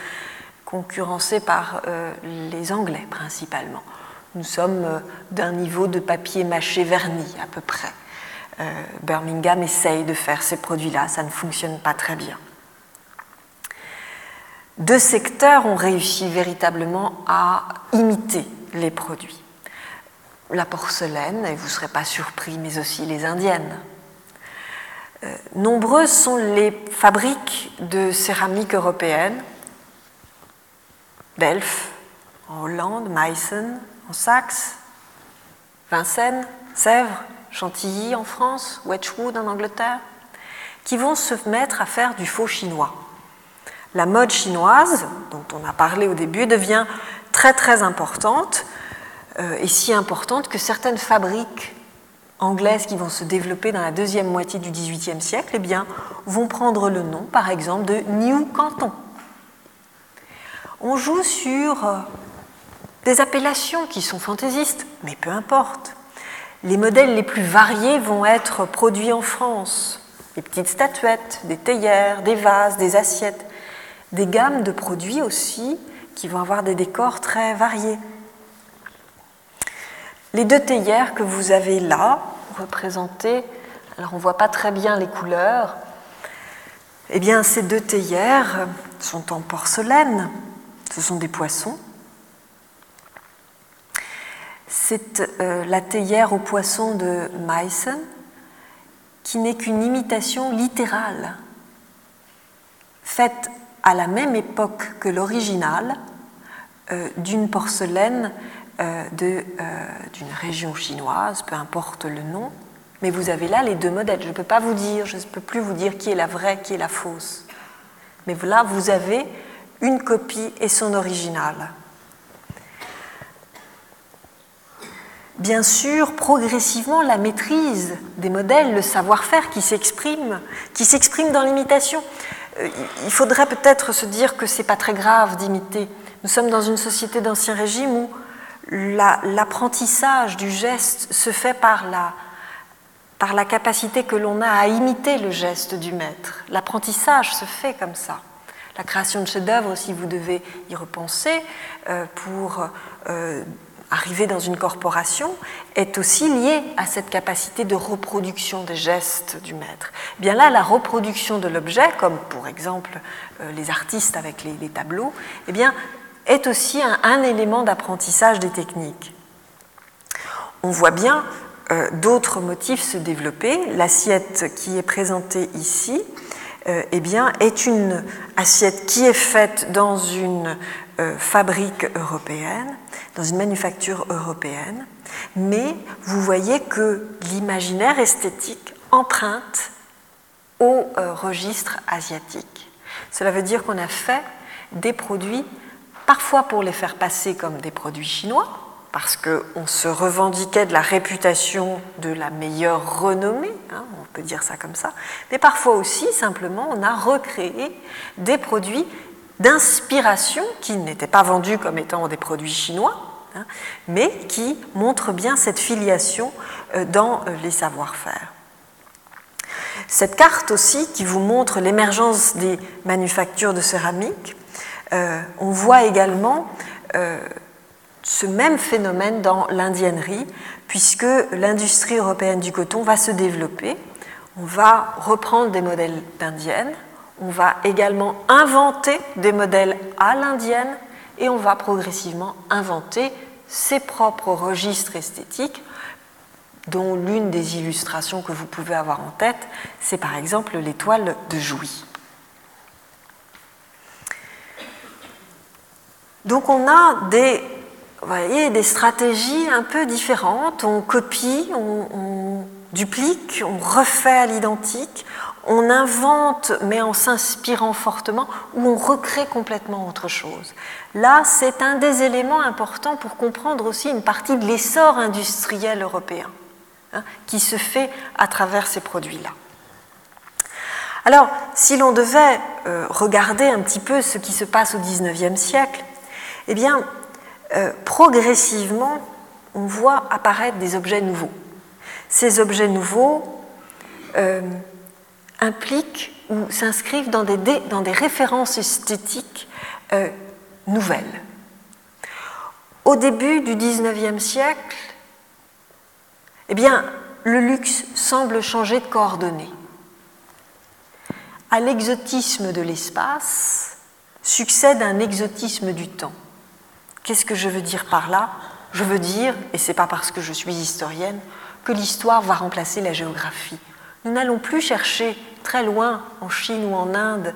concurrencés par euh, les Anglais principalement. Nous sommes euh, d'un niveau de papier mâché verni à peu près. Birmingham essaye de faire ces produits-là, ça ne fonctionne pas très bien. Deux secteurs ont réussi véritablement à imiter les produits. La porcelaine, et vous ne serez pas surpris, mais aussi les indiennes. Euh, nombreuses sont les fabriques de céramique européenne, Delft en Hollande, Meissen en Saxe, Vincennes, Sèvres, Chantilly en France, Wedgwood en Angleterre, qui vont se mettre à faire du faux chinois. La mode chinoise, dont on a parlé au début, devient très très importante, euh, et si importante que certaines fabriques anglaises qui vont se développer dans la deuxième moitié du XVIIIe siècle eh bien, vont prendre le nom, par exemple, de New Canton. On joue sur euh, des appellations qui sont fantaisistes, mais peu importe. Les modèles les plus variés vont être produits en France. Des petites statuettes, des théières, des vases, des assiettes, des gammes de produits aussi qui vont avoir des décors très variés. Les deux théières que vous avez là, représentées, alors on ne voit pas très bien les couleurs, eh bien ces deux théières sont en porcelaine, ce sont des poissons. C'est euh, la théière aux poissons de Meissen, qui n'est qu'une imitation littérale, faite à la même époque que l'original euh, d'une porcelaine d'une région chinoise, peu importe le nom, mais vous avez là les deux modèles. Je ne peux pas vous dire, je ne peux plus vous dire qui est la vraie, qui est la fausse. Mais là, vous avez une copie et son original. Bien sûr, progressivement, la maîtrise des modèles, le savoir-faire qui s'exprime, qui s'exprime dans l'imitation. Euh, il faudrait peut-être se dire que ce n'est pas très grave d'imiter. Nous sommes dans une société d'ancien régime où l'apprentissage du geste se fait par la, par la capacité que l'on a à imiter le geste du maître. L'apprentissage se fait comme ça. La création de chefs-d'œuvre, si vous devez y repenser, euh, pour euh, arriver dans une corporation est aussi liée à cette capacité de reproduction des gestes du maître. Bien là, la reproduction de l'objet, comme pour exemple euh, les artistes avec les, tableaux, eh bien, est aussi un, élément d'apprentissage des techniques. On voit bien euh, d'autres motifs se développer. L'assiette qui est présentée ici euh, eh bien, est une assiette qui est faite dans une fabrique européenne dans une manufacture européenne, mais vous voyez que l'imaginaire esthétique emprunte au euh, registre asiatique. Cela veut dire qu'on a fait des produits, parfois pour les faire passer comme des produits chinois, parce qu'on se revendiquait de la réputation de la meilleure renommée, hein, on peut dire ça comme ça, mais parfois aussi, simplement, on a recréé des produits d'inspiration qui n'étaient pas vendus comme étant des produits chinois, hein, mais qui montrent bien cette filiation euh, dans euh, les savoir-faire. Cette carte aussi qui vous montre l'émergence des manufactures de céramique, euh, on voit également ce même phénomène dans l'indiennerie, puisque l'industrie européenne du coton va se développer. On va reprendre des modèles d'indiennes, on va également inventer des modèles à l'indienne et on va progressivement inventer ses propres registres esthétiques, dont l'une des illustrations que vous pouvez avoir en tête, c'est par exemple l'étoile de Jouy. Donc on a des, stratégies un peu différentes, on copie, on duplique, on refait à l'identique, on invente mais en s'inspirant fortement ou on recrée complètement autre chose. Là, c'est un des éléments importants pour comprendre aussi une partie de l'essor industriel européen hein, qui se fait à travers ces produits-là. Alors, si l'on devait euh, regarder un petit peu ce qui se passe au XIXe siècle, eh bien, euh, progressivement, on voit apparaître des objets nouveaux. Ces objets nouveaux euh, impliquent ou s'inscrivent dans des, dans des, références esthétiques nouvelles. Au début du XIXe siècle, eh bien, le luxe semble changer de coordonnées. À l'exotisme de l'espace succède un exotisme du temps. Qu'est-ce que je veux dire par là? Je veux dire, et ce n'est pas parce que je suis historienne, que l'histoire va remplacer la géographie. Nous n'allons plus chercher très loin, en Chine ou en Inde,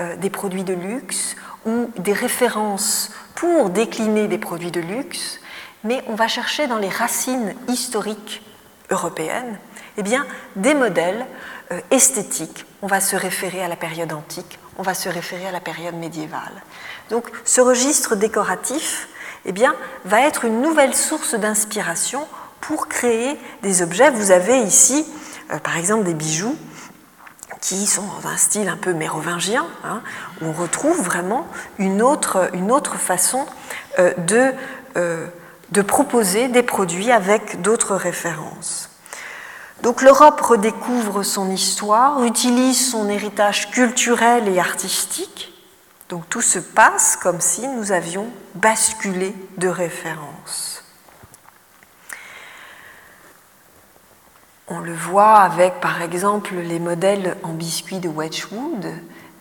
euh, des produits de luxe ou des références pour décliner des produits de luxe, mais on va chercher dans les racines historiques européenne, eh bien, des modèles euh, esthétiques. On va se référer à la période antique, on va se référer à la période médiévale. Donc, ce registre décoratif eh va être une nouvelle source d'inspiration pour créer des objets. Vous avez ici, euh, par exemple, des bijoux qui sont dans un style un peu mérovingien, hein, on retrouve vraiment une autre, façon euh, de de proposer des produits avec d'autres références. Donc l'Europe redécouvre son histoire, utilise son héritage culturel et artistique. Donc tout se passe comme si nous avions basculé de référence. On le voit avec par exemple les modèles en biscuit de Wedgwood.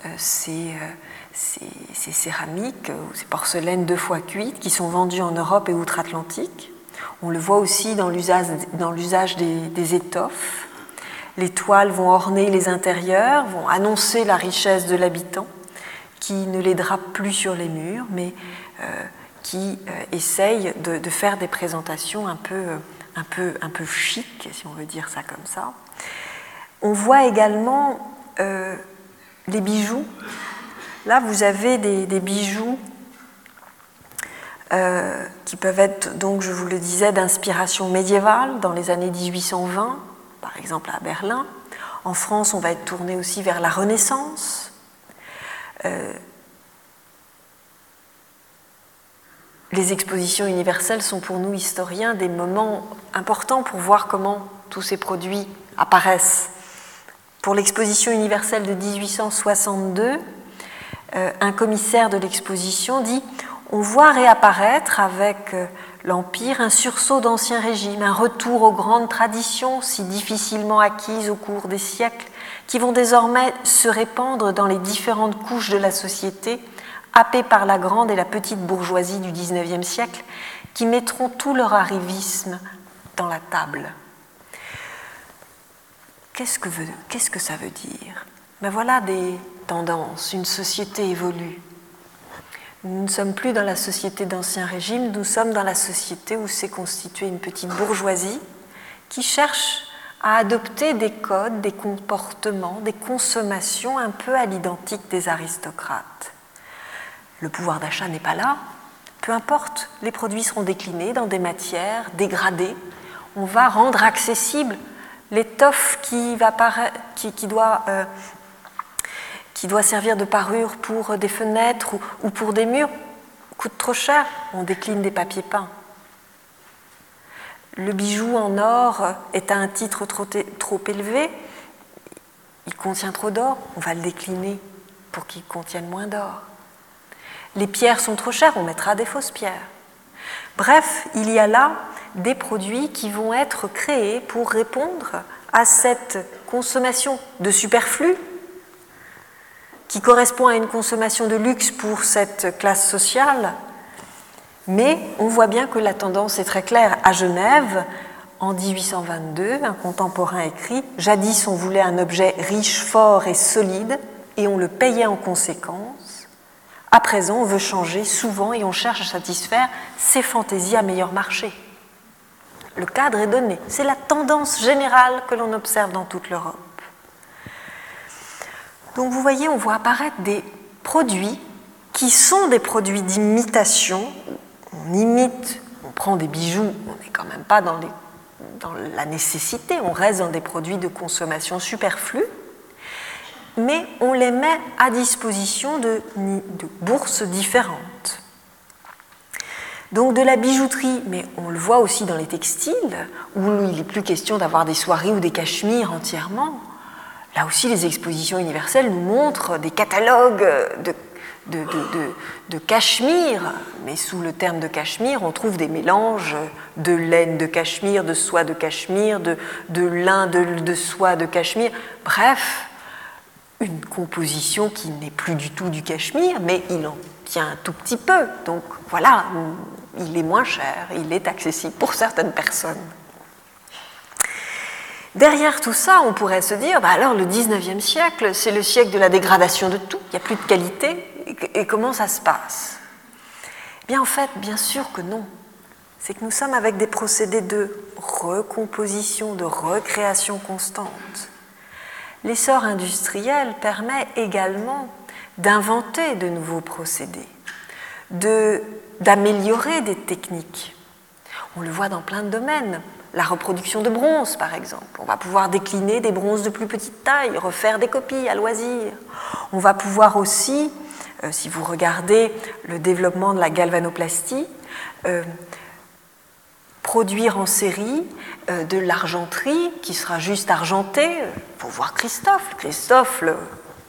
Euh, euh, ces, céramiques ou ces porcelaines deux fois cuites qui sont vendues en Europe et outre-Atlantique. On le voit aussi dans l'usage des, étoffes. Les toiles vont orner les intérieurs, vont annoncer la richesse de l'habitant, qui ne les drape plus sur les murs, mais euh, qui euh, essaye de, faire des présentations un peu, un, peu, un peu chic, si on veut dire ça comme ça. On voit également euh, les bijoux Là, vous avez des, bijoux euh, qui peuvent être, donc, je vous le disais, d'inspiration médiévale dans les années 1820, par exemple à Berlin. En France, on va être tourné aussi vers la Renaissance. Euh, les expositions universelles sont pour nous historiens des moments importants pour voir comment tous ces produits apparaissent. Pour l'exposition universelle de 1862, euh, un commissaire de l'exposition dit On voit réapparaître avec euh, l'Empire un sursaut d'ancien régime, un retour aux grandes traditions si difficilement acquises au cours des siècles, qui vont désormais se répandre dans les différentes couches de la société, happées par la grande et la petite bourgeoisie du XIXe siècle, qui mettront tout leur arrivisme dans la table. Qu'est-ce que, ça veut dire? Ben Voilà des, tendance, une société évolue. Nous ne sommes plus dans la société d'Ancien Régime, nous sommes dans la société où s'est constituée une petite bourgeoisie qui cherche à adopter des codes, des comportements, des consommations un peu à l'identique des aristocrates. Le pouvoir d'achat n'est pas là, peu importe, les produits seront déclinés dans des matières dégradées. On va rendre accessible l'étoffe euh, qui doit servir de parure pour des fenêtres ou, pour des murs coûte trop cher, on décline des papiers peints. Le bijou en or est à un titre trop, élevé, il contient trop d'or, on va le décliner pour qu'il contienne moins d'or. Les pierres sont trop chères, on mettra des fausses pierres. Bref, il y a là des produits qui vont être créés pour répondre à cette consommation de superflu qui correspond à une consommation de luxe pour cette classe sociale, mais on voit bien que la tendance est très claire. À Genève, en 1822, un contemporain écrit Jadis on voulait un objet riche, fort et solide, et on le payait en conséquence. À présent, on veut changer souvent et on cherche à satisfaire ses fantaisies à meilleur marché. Le cadre est donné. C'est la tendance générale que l'on observe dans toute l'Europe. Donc vous voyez, on voit apparaître des produits qui sont des produits d'imitation. On imite, on prend des bijoux, on n'est quand même pas dans, la nécessité, on reste dans des produits de consommation superflus. mais on les met à disposition de, bourses différentes. Donc de la bijouterie, mais on le voit aussi dans les textiles, où il n'est plus question d'avoir des soirées ou des cachemires entièrement. Là aussi, les expositions universelles nous montrent des catalogues de, de, cachemire, mais sous le terme de cachemire, on trouve des mélanges de laine de cachemire, de soie de cachemire, de, lin de, soie de cachemire. Bref, une composition qui n'est plus du tout du cachemire, mais il en tient un tout petit peu. Donc voilà, il est moins cher, il est accessible pour certaines personnes. Derrière tout ça, on pourrait se dire, bah alors le 19e siècle, c'est le siècle de la dégradation de tout, il n'y a plus de qualité, et comment ça se passe Bien en fait, bien sûr que non. C'est que nous sommes avec des procédés de recomposition, de recréation constante. L'essor industriel permet également d'inventer de nouveaux procédés, d'améliorer des techniques. On le voit dans plein de domaines. La reproduction de bronze, par exemple. On va pouvoir décliner des bronzes de plus petite taille, refaire des copies à loisir. On va pouvoir aussi, si vous regardez le développement de la galvanoplastie, euh, produire en série euh, de l'argenterie qui sera juste argentée. Pour voir Christophe. Christophe,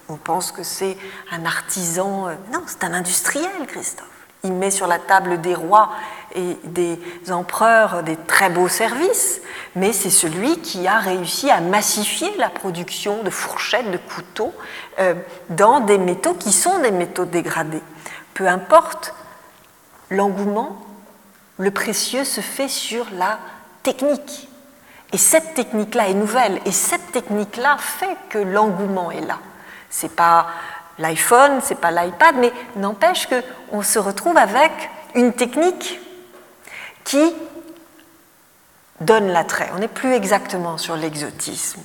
on pense que c'est un artisan. non, c'est un industriel, Christophe. Il met sur la table des rois et des empereurs des très beaux services, mais c'est celui qui a réussi à massifier la production de fourchettes, de couteaux euh, dans des métaux qui sont des métaux dégradés. Peu importe l'engouement, le précieux se fait sur la technique. Et cette technique-là est nouvelle, et cette technique-là fait que l'engouement est là. C'est pas l'iPhone, c'est pas l'iPad, mais n'empêche qu'on se retrouve avec une technique qui donne l'attrait. On n'est plus exactement sur l'exotisme.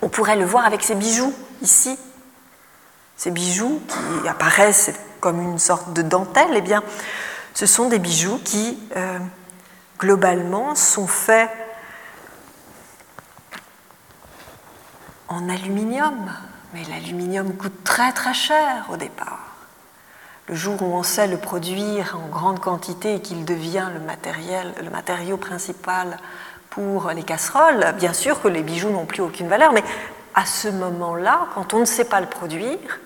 On pourrait le voir avec ces bijoux ici. Ces bijoux qui apparaissent comme une sorte de dentelle, eh bien, ce sont des bijoux qui, euh, globalement, sont faits en aluminium, mais l'aluminium coûte très très cher au départ. Le jour où on sait le produire en grande quantité et qu'il devient le, matériau principal pour les casseroles, bien sûr que les bijoux n'ont plus aucune valeur, mais à ce moment-là, quand on ne sait pas le produire,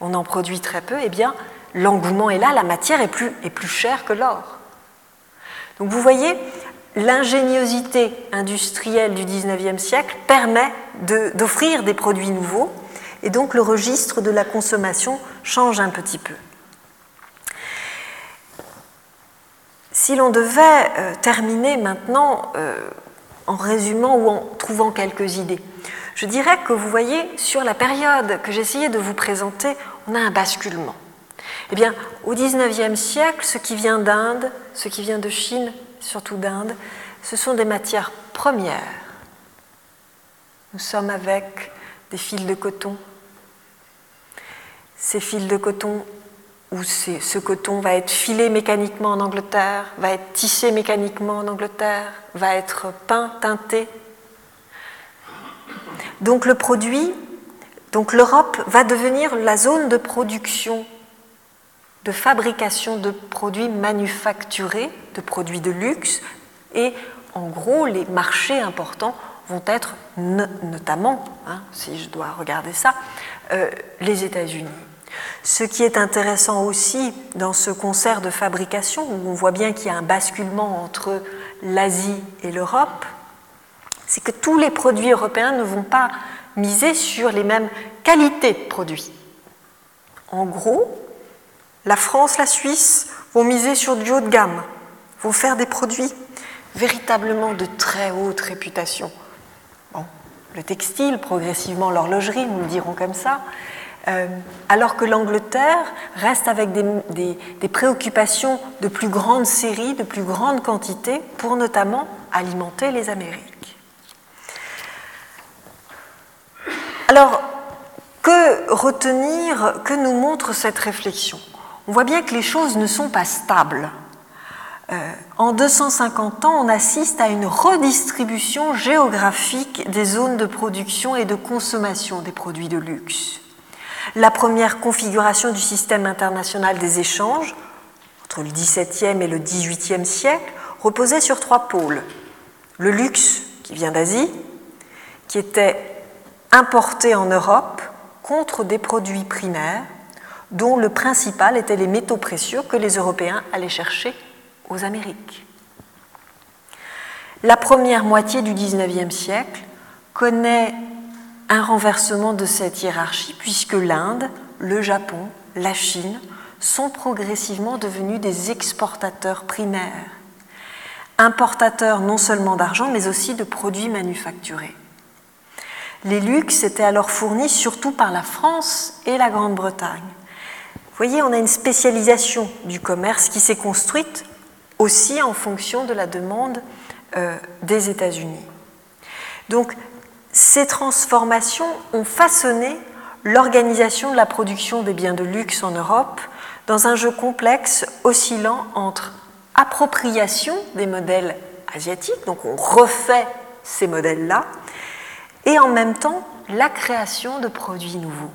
on en produit très peu, eh bien l'engouement est là, la matière est plus, est plus chère que l'or. Donc vous voyez, l'ingéniosité industrielle du XIXe siècle permet d'offrir des produits nouveaux et donc le registre de la consommation change un petit peu. Si l'on devait euh, terminer maintenant euh, en résumant ou en trouvant quelques idées, je dirais que vous voyez, sur la période que j'essayais de vous présenter, on a un basculement. Eh bien, au XIXe siècle, ce qui vient d'Inde, ce qui vient de Chine, surtout d'Inde, ce sont des matières premières. Nous sommes avec des fils de coton. Ces fils de coton, ou ce coton va être filé mécaniquement en Angleterre, va être tissé mécaniquement en Angleterre, va être peint, teinté. Donc le produit, donc l'Europe va devenir la zone de production de fabrication de produits manufacturés, de produits de luxe, et en gros, les marchés importants vont être notamment, hein, si je dois regarder ça, euh, les États-Unis. Ce qui est intéressant aussi dans ce concert de fabrication, où on voit bien qu'il y a un basculement entre l'Asie et l'Europe, c'est que tous les produits européens ne vont pas miser sur les mêmes qualités de produits. En gros, la France, la Suisse vont miser sur du haut de gamme, vont faire des produits véritablement de très haute réputation. le textile, progressivement l'horlogerie, nous le dirons comme ça, euh, alors que l'Angleterre reste avec des, des, préoccupations de plus grande série, de plus grande quantité, pour notamment alimenter les Amériques. Alors, que retenir, que nous montre cette réflexion? On voit bien que les choses ne sont pas stables. Euh, en 250 ans, on assiste à une redistribution géographique des zones de production et de consommation des produits de luxe. La première configuration du système international des échanges, entre le XVIIe et le XVIIIe siècle, reposait sur trois pôles. Le luxe, qui vient d'Asie, qui était importé en Europe contre des produits primaires, dont le principal était les métaux précieux que les Européens allaient chercher aux Amériques. La première moitié du XIXe siècle connaît un renversement de cette hiérarchie puisque l'Inde, le Japon, la Chine sont progressivement devenus des exportateurs primaires, importateurs non seulement d'argent mais aussi de produits manufacturés. Les luxes étaient alors fournis surtout par la France et la Grande-Bretagne. Voyez, on a une spécialisation du commerce qui s'est construite aussi en fonction de la demande euh, des États-Unis. Donc, ces transformations ont façonné l'organisation de la production des biens de luxe en Europe dans un jeu complexe oscillant entre appropriation des modèles asiatiques, donc on refait ces modèles-là, et en même temps la création de produits nouveaux.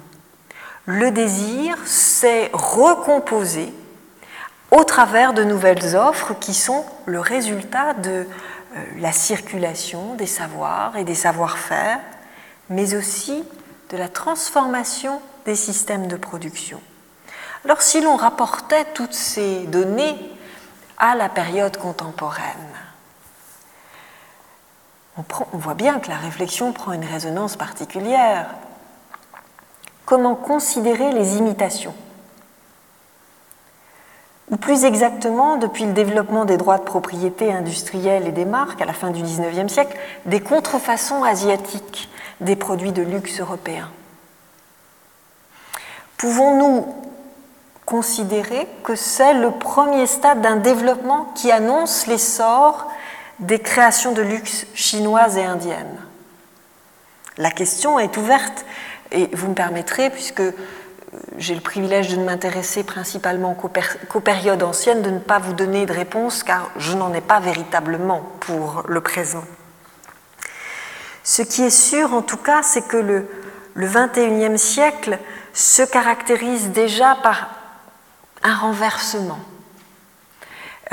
Le désir s'est recomposé au travers de nouvelles offres qui sont le résultat de euh, la circulation des savoirs et des savoir-faire, mais aussi de la transformation des systèmes de production. Alors si l'on rapportait toutes ces données à la période contemporaine, on, on, voit bien que la réflexion prend une résonance particulière. Comment considérer les imitations ou plus exactement, depuis le développement des droits de propriété industrielle et des marques à la fin du XIXe siècle, des contrefaçons asiatiques des produits de luxe européens. Pouvons-nous considérer que c'est le premier stade d'un développement qui annonce l'essor des créations de luxe chinoises et indiennes? La question est ouverte et vous me permettrez, puisque j'ai le privilège de ne m'intéresser principalement qu'aux périodes anciennes, de ne pas vous donner de réponse car je n'en ai pas véritablement pour le présent. Ce qui est sûr en tout cas, c'est que le, le 21e siècle se caractérise déjà par un renversement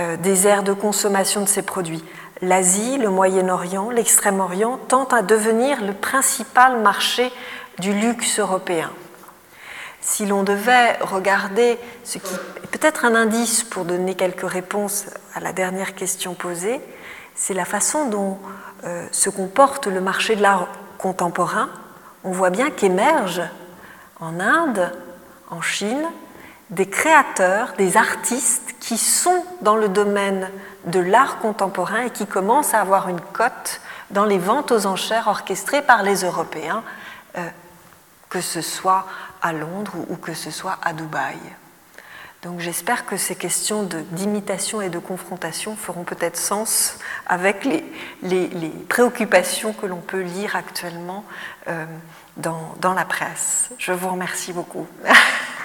euh, des aires de consommation de ces produits. L'Asie, le Moyen-Orient, l'Extrême-Orient tentent à devenir le principal marché du luxe européen si l'on devait regarder ce qui est peut-être un indice pour donner quelques réponses à la dernière question posée, c'est la façon dont euh, se comporte le marché de l'art contemporain. On voit bien qu'émergent en Inde, en Chine, des créateurs, des artistes qui sont dans le domaine de l'art contemporain et qui commencent à avoir une cote dans les ventes aux enchères orchestrées par les Européens, euh, que ce soit à Londres ou, que ce soit à Dubaï. Donc j'espère que ces questions d'imitation et de confrontation feront peut-être sens avec les, préoccupations que l'on peut lire actuellement euh, dans la presse. Je vous remercie beaucoup. <laughs>